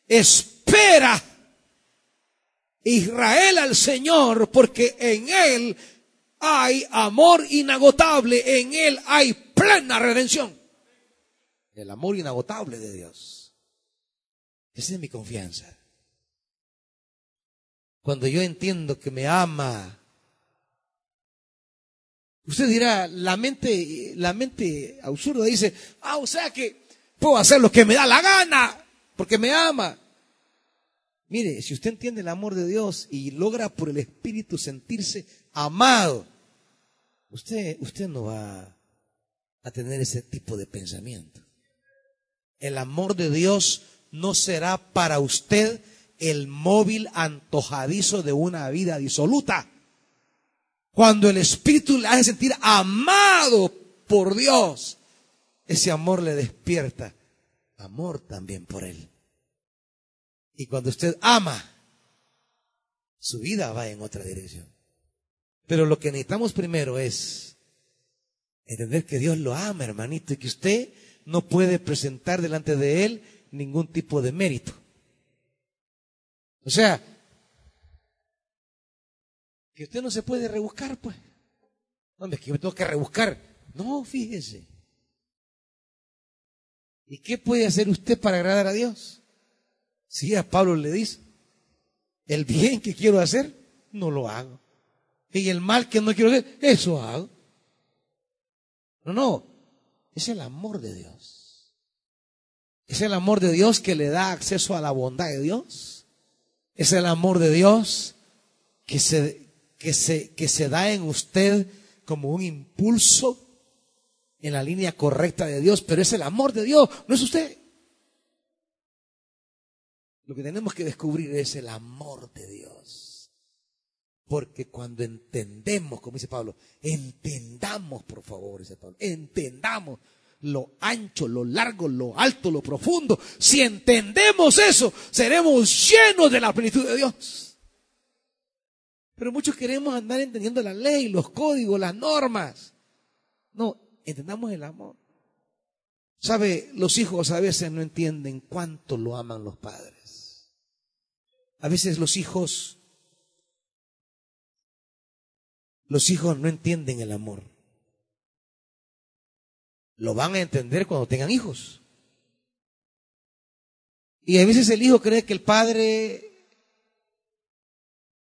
espera Israel al Señor, porque en Él hay amor inagotable, en Él hay plena redención. El amor inagotable de Dios. Esa es mi confianza. Cuando yo entiendo que me ama, usted dirá, la mente, la mente absurda dice, ah, o sea que puedo hacer lo que me da la gana, porque me ama. Mire, si usted entiende el amor de Dios y logra por el Espíritu sentirse amado, usted, usted no va a tener ese tipo de pensamiento. El amor de Dios no será para usted el móvil antojadizo de una vida disoluta. Cuando el Espíritu le hace sentir amado por Dios, ese amor le despierta amor también por Él. Y cuando usted ama, su vida va en otra dirección. Pero lo que necesitamos primero es entender que Dios lo ama, hermanito, y que usted no puede presentar delante de Él ningún tipo de mérito. O sea, que usted no se puede rebuscar, pues. No, es que yo me tengo que rebuscar. No, fíjese. ¿Y qué puede hacer usted para agradar a Dios? Si a Pablo le dice, el bien que quiero hacer, no lo hago. Y el mal que no quiero hacer, eso hago. No, no, es el amor de Dios. Es el amor de Dios que le da acceso a la bondad de Dios. Es el amor de Dios que se, que se, que se da en usted como un impulso en la línea correcta de Dios, pero es el amor de Dios, no es usted. Lo que tenemos que descubrir es el amor de Dios. Porque cuando entendemos, como dice Pablo, entendamos, por favor, dice Pablo, entendamos lo ancho, lo largo, lo alto, lo profundo. Si entendemos eso, seremos llenos de la plenitud de Dios. Pero muchos queremos andar entendiendo la ley, los códigos, las normas. No, entendamos el amor. ¿Sabe? Los hijos a veces no entienden cuánto lo aman los padres. A veces los hijos, los hijos no entienden el amor. Lo van a entender cuando tengan hijos. Y a veces el hijo cree que el padre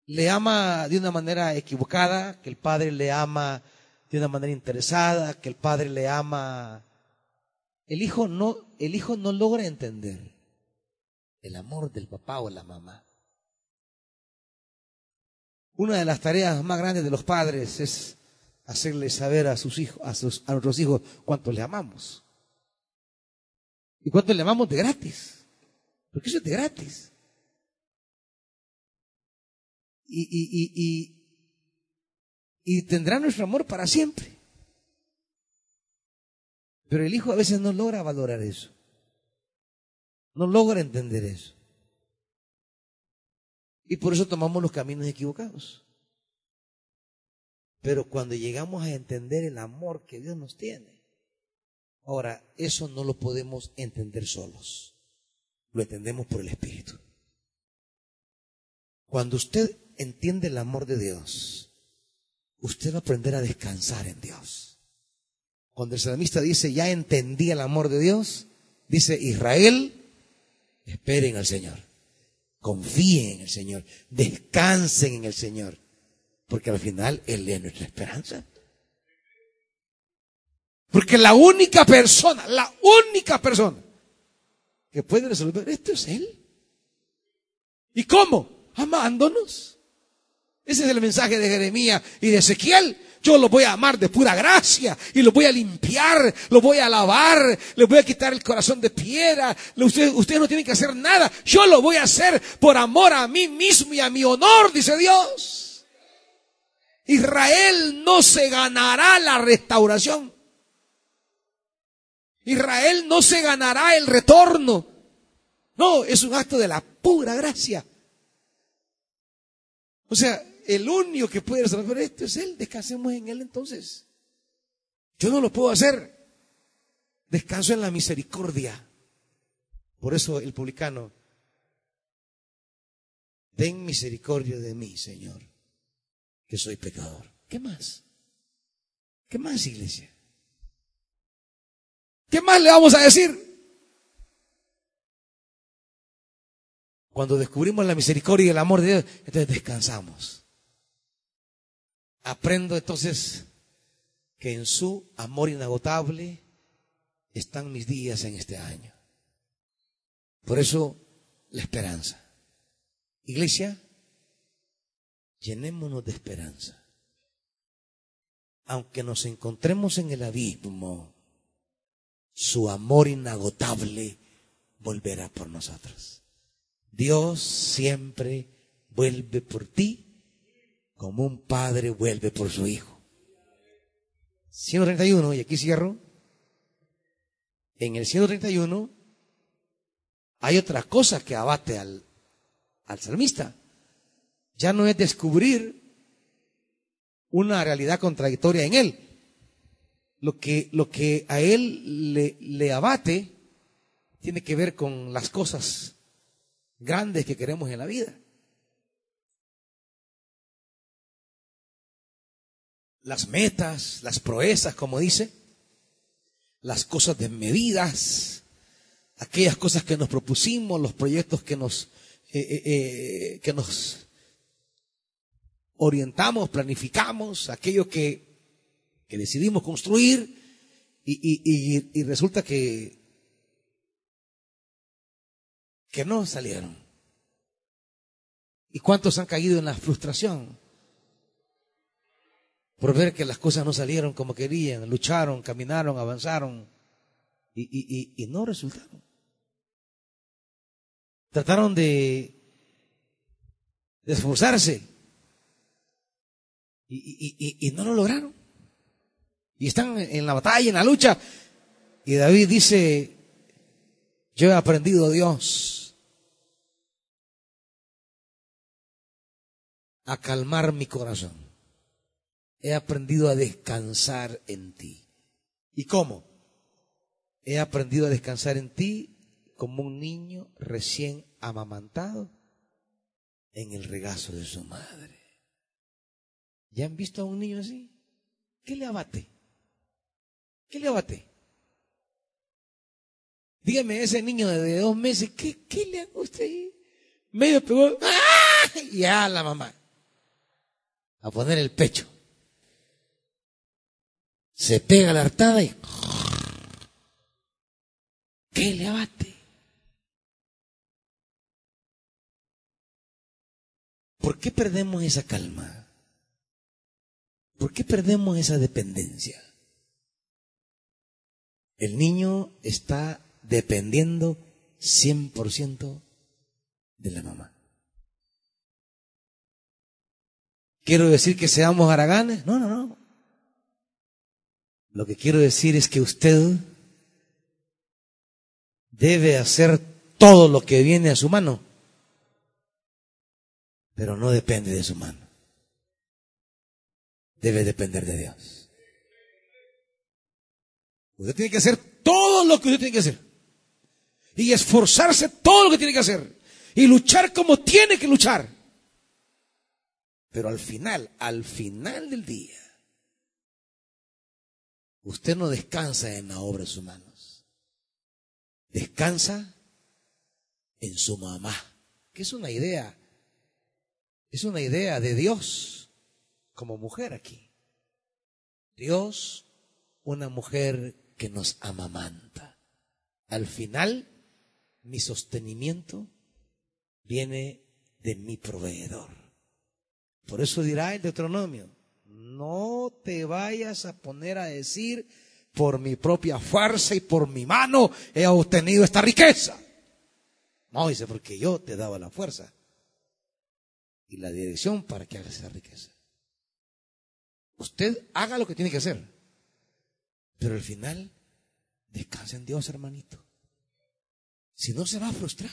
le ama de una manera equivocada, que el padre le ama de una manera interesada, que el padre le ama. El hijo no, el hijo no logra entender el amor del papá o la mamá. Una de las tareas más grandes de los padres es hacerles saber a sus hijos, a, sus, a nuestros hijos cuánto le amamos. Y cuánto le amamos de gratis. Porque eso es de gratis. Y, y, y, y, tendrá nuestro amor para siempre. Pero el hijo a veces no logra valorar eso. No logra entender eso. Y por eso tomamos los caminos equivocados. Pero cuando llegamos a entender el amor que Dios nos tiene, ahora eso no lo podemos entender solos. Lo entendemos por el Espíritu. Cuando usted entiende el amor de Dios, usted va a aprender a descansar en Dios. Cuando el salmista dice, ya entendí el amor de Dios, dice, Israel, esperen al Señor, confíen en el Señor, descansen en el Señor, porque al final Él es nuestra esperanza. Porque la única persona, la única persona que puede resolver esto es Él. ¿Y cómo? Amándonos. Ese es el mensaje de Jeremías y de Ezequiel. Yo los voy a amar de pura gracia y los voy a limpiar, los voy a lavar, les voy a quitar el corazón de piedra. Ustedes, ustedes no tienen que hacer nada. Yo lo voy a hacer por amor a mí mismo y a mi honor, dice Dios. Israel no se ganará la restauración. Israel no se ganará el retorno. No, es un acto de la pura gracia. O sea, el único que puede resolver esto es Él. Descansemos en Él entonces. Yo no lo puedo hacer. Descanso en la misericordia. Por eso el publicano, ten misericordia de mí, Señor, que soy pecador. ¿Qué más? ¿Qué más, iglesia? ¿Qué más le vamos a decir? Cuando descubrimos la misericordia y el amor de Dios, entonces descansamos. Aprendo entonces que en su amor inagotable están mis días en este año. Por eso, la esperanza. Iglesia, llenémonos de esperanza. Aunque nos encontremos en el abismo, su amor inagotable volverá por nosotros. Dios siempre vuelve por ti como un padre vuelve por su hijo. 131, y aquí cierro. En el 131 hay otra cosa que abate al, al salmista. Ya no es descubrir una realidad contradictoria en él, lo que, lo que a él le, abate tiene que ver con las cosas grandes que queremos en la vida. Las metas, las proezas, como dice, las cosas desmedidas, aquellas cosas que nos propusimos, los proyectos que nos, eh, eh, eh, que nos orientamos, planificamos, aquello que que decidimos construir y, resulta que, que no salieron. ¿Y cuántos han caído en la frustración? Por ver que las cosas no salieron como querían, lucharon, caminaron, avanzaron y, y no resultaron. Trataron de esforzarse y no lo lograron. Y están en la batalla, en la lucha. Y David dice, yo he aprendido Dios a calmar mi corazón. He aprendido a descansar en ti. ¿Y cómo? He aprendido a descansar en ti como un niño recién amamantado en el regazo de su madre. ¿Ya han visto a un niño así? ¿Qué le abate? ¿Qué le abate? Dígame, ese niño de dos meses, ¿qué, le hago a usted? Medio pegó, ¡ah! y a la mamá. A poner el pecho. Se pega la hartada y. ¿Qué le abate? ¿Por qué perdemos esa calma? ¿Por qué perdemos esa dependencia? El niño está dependiendo 100% de la mamá. ¿Quiero decir que seamos haraganes? No, no, no. Lo que quiero decir es que usted debe hacer todo lo que viene a su mano, pero no depende de su mano. Debe depender de Dios. Usted tiene que hacer todo lo que usted tiene que hacer. Y esforzarse todo lo que tiene que hacer. Y luchar como tiene que luchar. Pero al final, al final del día, usted no descansa en la obra de sus manos. Descansa en su mamá, que es una idea, es una idea de Dios como mujer aquí. Dios, una mujer que nos amamanta. Al final, mi sostenimiento viene de mi proveedor. Por eso dirá el Deuteronomio, no te vayas a poner a decir, por mi propia fuerza y por mi mano he obtenido esta riqueza. No, dice, porque yo te daba la fuerza y la dirección para que hagas esa riqueza. Usted haga lo que tiene que hacer, pero al final descansa en Dios, hermanito. Si no, se va a frustrar.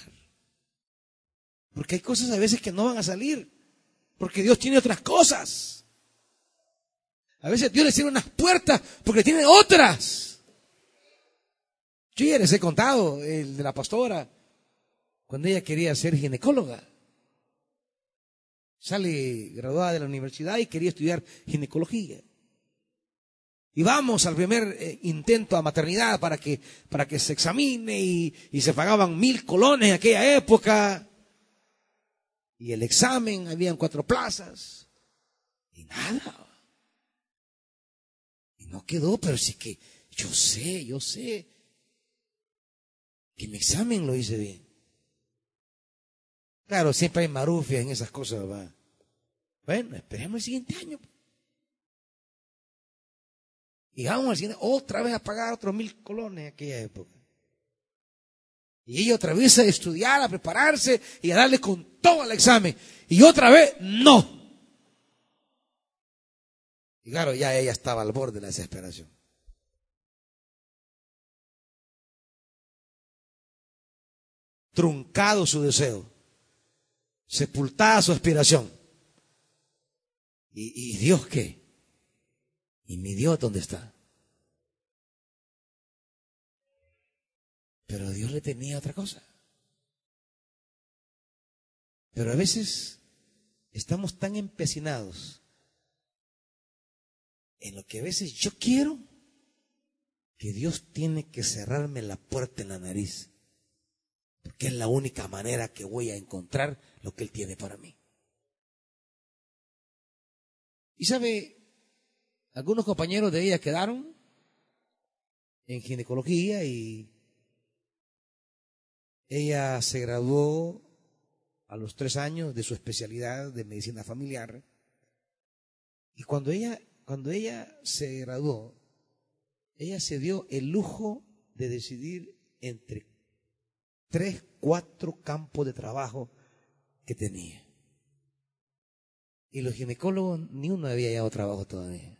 Porque hay cosas a veces que no van a salir. Porque Dios tiene otras cosas. A veces Dios le cierra unas puertas porque tiene otras. Yo ya les he contado el de la pastora cuando ella quería ser ginecóloga. Sale graduada de la universidad y quería estudiar ginecología. Y vamos al primer eh, intento a maternidad para que, para que se examine y, y se pagaban mil colones en aquella época. Y el examen, habían cuatro plazas. Y nada. Y no quedó, pero sí que yo sé, yo sé que mi examen lo hice bien. Claro, siempre hay marufia en esas cosas, ¿va? Bueno, esperemos el siguiente año. Y vamos al siguiente, otra vez a pagar otros mil colones en aquella época. Y ella otra vez a estudiar, a prepararse y a darle con todo el examen. Y otra vez, no. Y claro, ya ella estaba al borde de la desesperación. Truncado su deseo. Sepultada su aspiración. ¿Y, y Dios qué? ¿Y mi Dios dónde está? Pero Dios le tenía otra cosa. Pero a veces estamos tan empecinados en lo que a veces yo quiero que Dios tiene que cerrarme la puerta en la nariz. Porque es la única manera que voy a encontrar lo que Él tiene para mí. Y sabe, algunos compañeros de ella quedaron en ginecología y ella se graduó a los tres años de su especialidad de medicina familiar. Y cuando ella, cuando ella se graduó, ella se dio el lujo de decidir entre tres, cuatro campos de trabajo que tenía. Y los ginecólogos, ni uno había hallado trabajo todavía.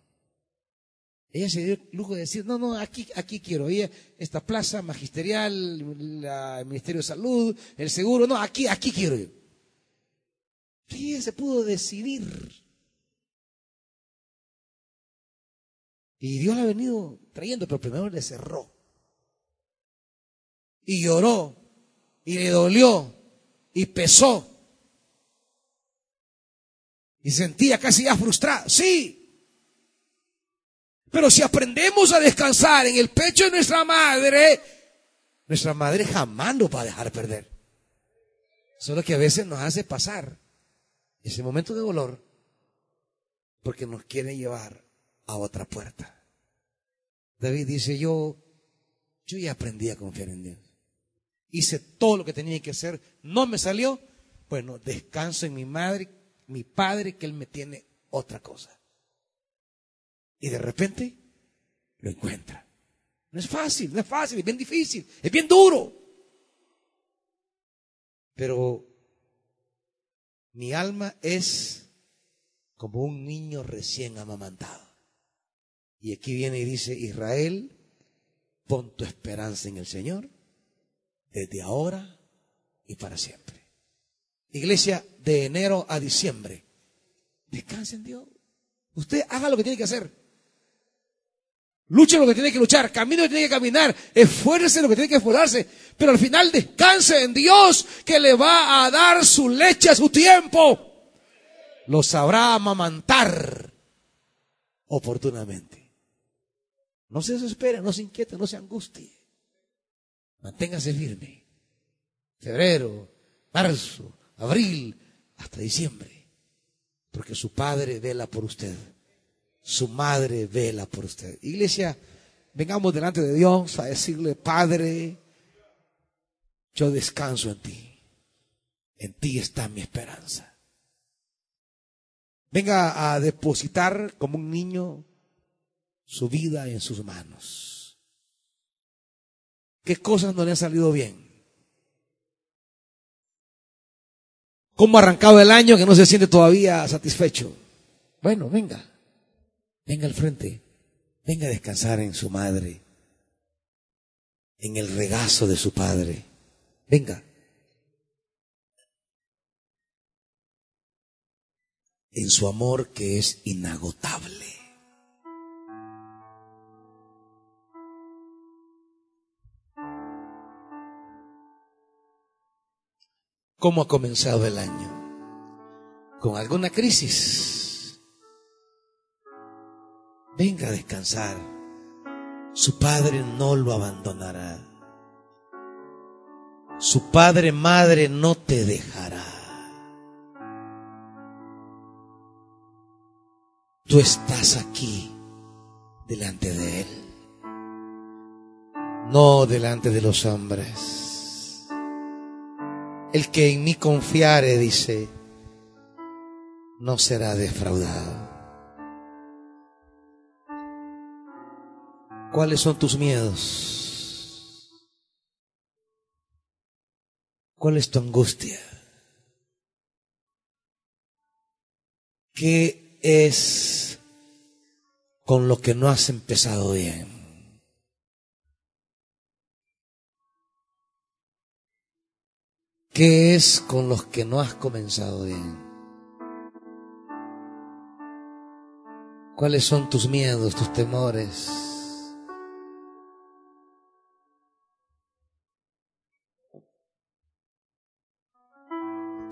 Ella se dio el lujo de decir, no, no, aquí, aquí quiero. Ella, esta plaza magisterial, el Ministerio de Salud, el seguro, no, aquí, aquí quiero yo. Ella se pudo decidir. Y Dios la ha venido trayendo, pero primero le cerró. Y lloró. Y le dolió. Y pesó. Y sentía casi ya frustrada. Sí, pero si aprendemos a descansar en el pecho de nuestra madre, nuestra madre jamás nos va a dejar perder. Solo que a veces nos hace pasar ese momento de dolor porque nos quiere llevar a otra puerta. David dice, yo, yo ya aprendí a confiar en Dios. Hice todo lo que tenía que hacer, no me salió. Bueno, descanso en mi madre, mi padre, que Él me tiene otra cosa. Y de repente lo encuentra. No es fácil, no es fácil, es bien difícil, es bien duro. Pero mi alma es como un niño recién amamantado. Y aquí viene y dice, Israel, pon tu esperanza en el Señor desde ahora y para siempre. Iglesia, de enero a diciembre, descansa en Dios. Usted haga lo que tiene que hacer. Luche lo que tiene que luchar, camine lo que tiene que caminar, esfuerce lo que tiene que esforzarse, pero al final descanse en Dios que le va a dar su leche a su tiempo. lo sabrá amamantar oportunamente. No se desespere, no se inquiete, no se angustie. Manténgase firme. Febrero, marzo, abril, hasta diciembre. Porque su padre vela por usted. Su madre vela por usted. Iglesia, vengamos delante de Dios a decirle, Padre, yo descanso en ti. En ti está mi esperanza. Venga a depositar como un niño su vida en sus manos. ¿Qué cosas no le han salido bien? ¿Cómo ha arrancado el año que no se siente todavía satisfecho? Bueno, venga, venga al frente, venga a descansar en su madre, en el regazo de su padre. Venga. En su amor que es inagotable. ¿Cómo ha comenzado el año? ¿Con alguna crisis? Venga a descansar. Su padre no lo abandonará. Su padre, madre no te dejará. Tú estás aquí delante de Él, no delante de los hombres. El que en mí confiare, dice, no será defraudado. ¿Cuáles son tus miedos? ¿Cuál es tu angustia? ¿Qué es con lo que no has empezado bien? ¿Qué es con los que no has comenzado bien? ¿Cuáles son tus miedos, tus temores?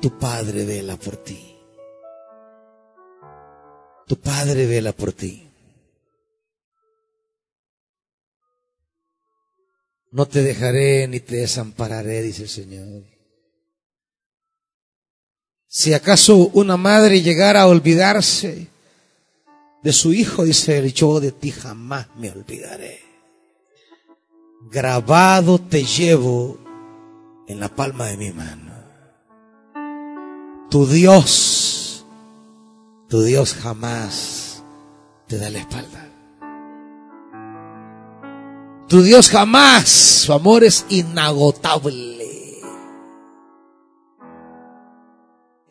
Tu Padre vela por ti. Tu Padre vela por ti. No te dejaré ni te desampararé, dice el Señor. Si acaso una madre llegara a olvidarse de su hijo, dice yo de ti jamás me olvidaré. Grabado te llevo en la palma de mi mano. Tu Dios, tu Dios jamás te da la espalda. Tu Dios jamás, su amor es inagotable.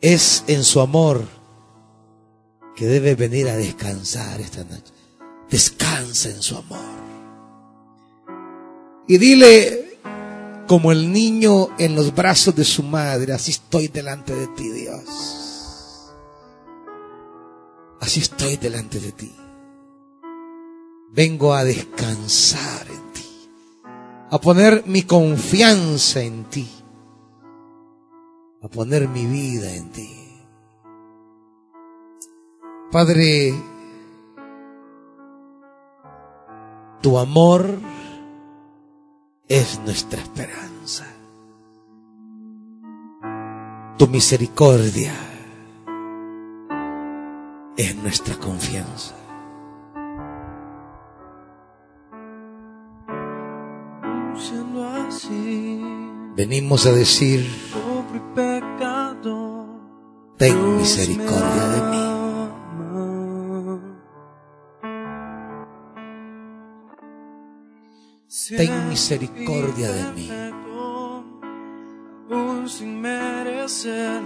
Es en su amor que debe venir a descansar esta noche. Descansa en su amor. Y dile, como el niño en los brazos de su madre, así estoy delante de ti, Dios. Así estoy delante de ti. Vengo a descansar en ti, a poner mi confianza en ti a poner mi vida en ti. Padre, tu amor es nuestra esperanza. Tu misericordia es nuestra confianza. Venimos a decir, ten misericordia de mí. Ten misericordia de mí. sin merecer,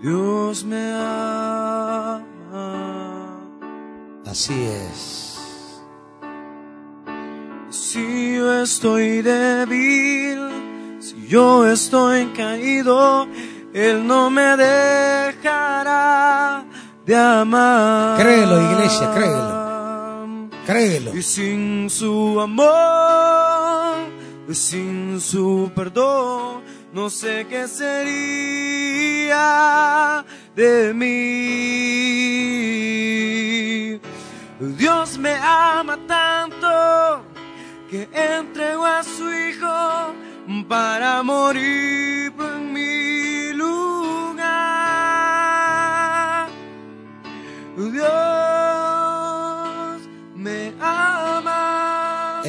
Dios me ama. Así es. Si yo estoy débil, si yo estoy caído, él no me dejará de amar. Créelo, iglesia, créelo. Créelo. Y sin su amor, sin su perdón, no sé qué sería de mí. Dios me ama tanto que entregó a su Hijo para morir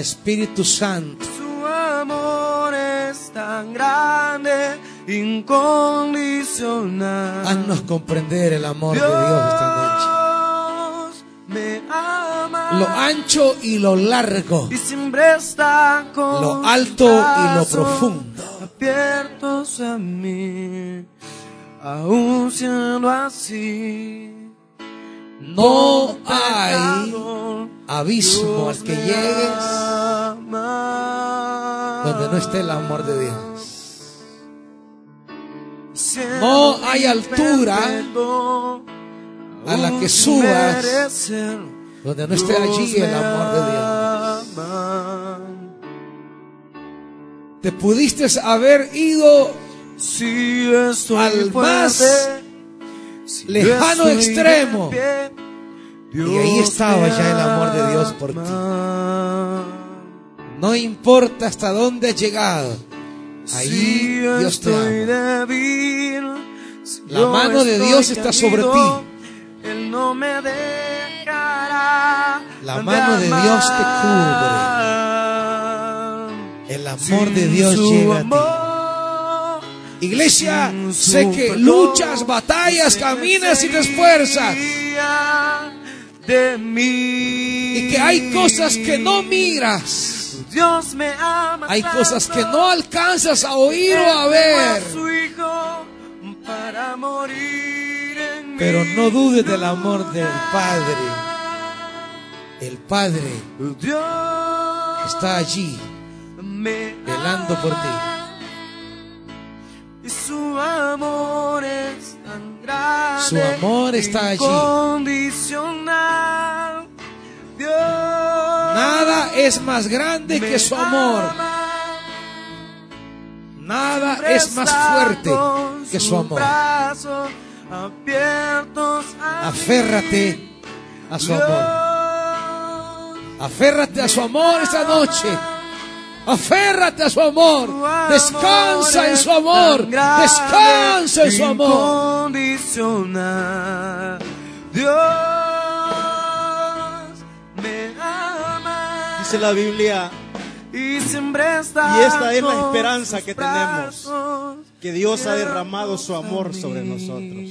Espíritu Santo, Su amor es tan grande, incondicional. haznos comprender el amor de Dios esta noche. Dios me ama. Lo ancho y lo largo, y siempre está con lo alto y lo profundo. abiertos a mí, aún siendo así. No hay abismo al que llegues donde no esté el amor de Dios. No hay altura a la que subas Donde no esté allí el amor de Dios. Te pudiste haber ido Al más lejano extremo. Y ahí estaba ya el amor de Dios por ti. No importa hasta dónde has llegado. Ahí Dios te ama. La mano de Dios está sobre caído, Él no me dejará. La mano de Dios te cubre. El amor de Dios llega a ti. Iglesia, sé que luchas, batallas, caminas y te esfuerzas. De mí. Y que hay cosas que no miras. Dios me ama Hay cosas que no alcanzas a oír o a ver. para morir Pero no dudes del amor del Padre. El Padre está allí velando por ti. Y su amor es tan grande. Su amor está allí. Incondicional. Dios. Nada es más grande que su amor. Nada es más fuerte que su amor. Aférrate a su amor. Aférrate a su amor esta noche. Aférrate a su amor. Descansa en su amor. Descansa en su amor. Incondicional. Dios me ama. Dice la Biblia Y siempre está Y esta es la esperanza que tenemos, que Dios ha derramado su amor sobre nosotros.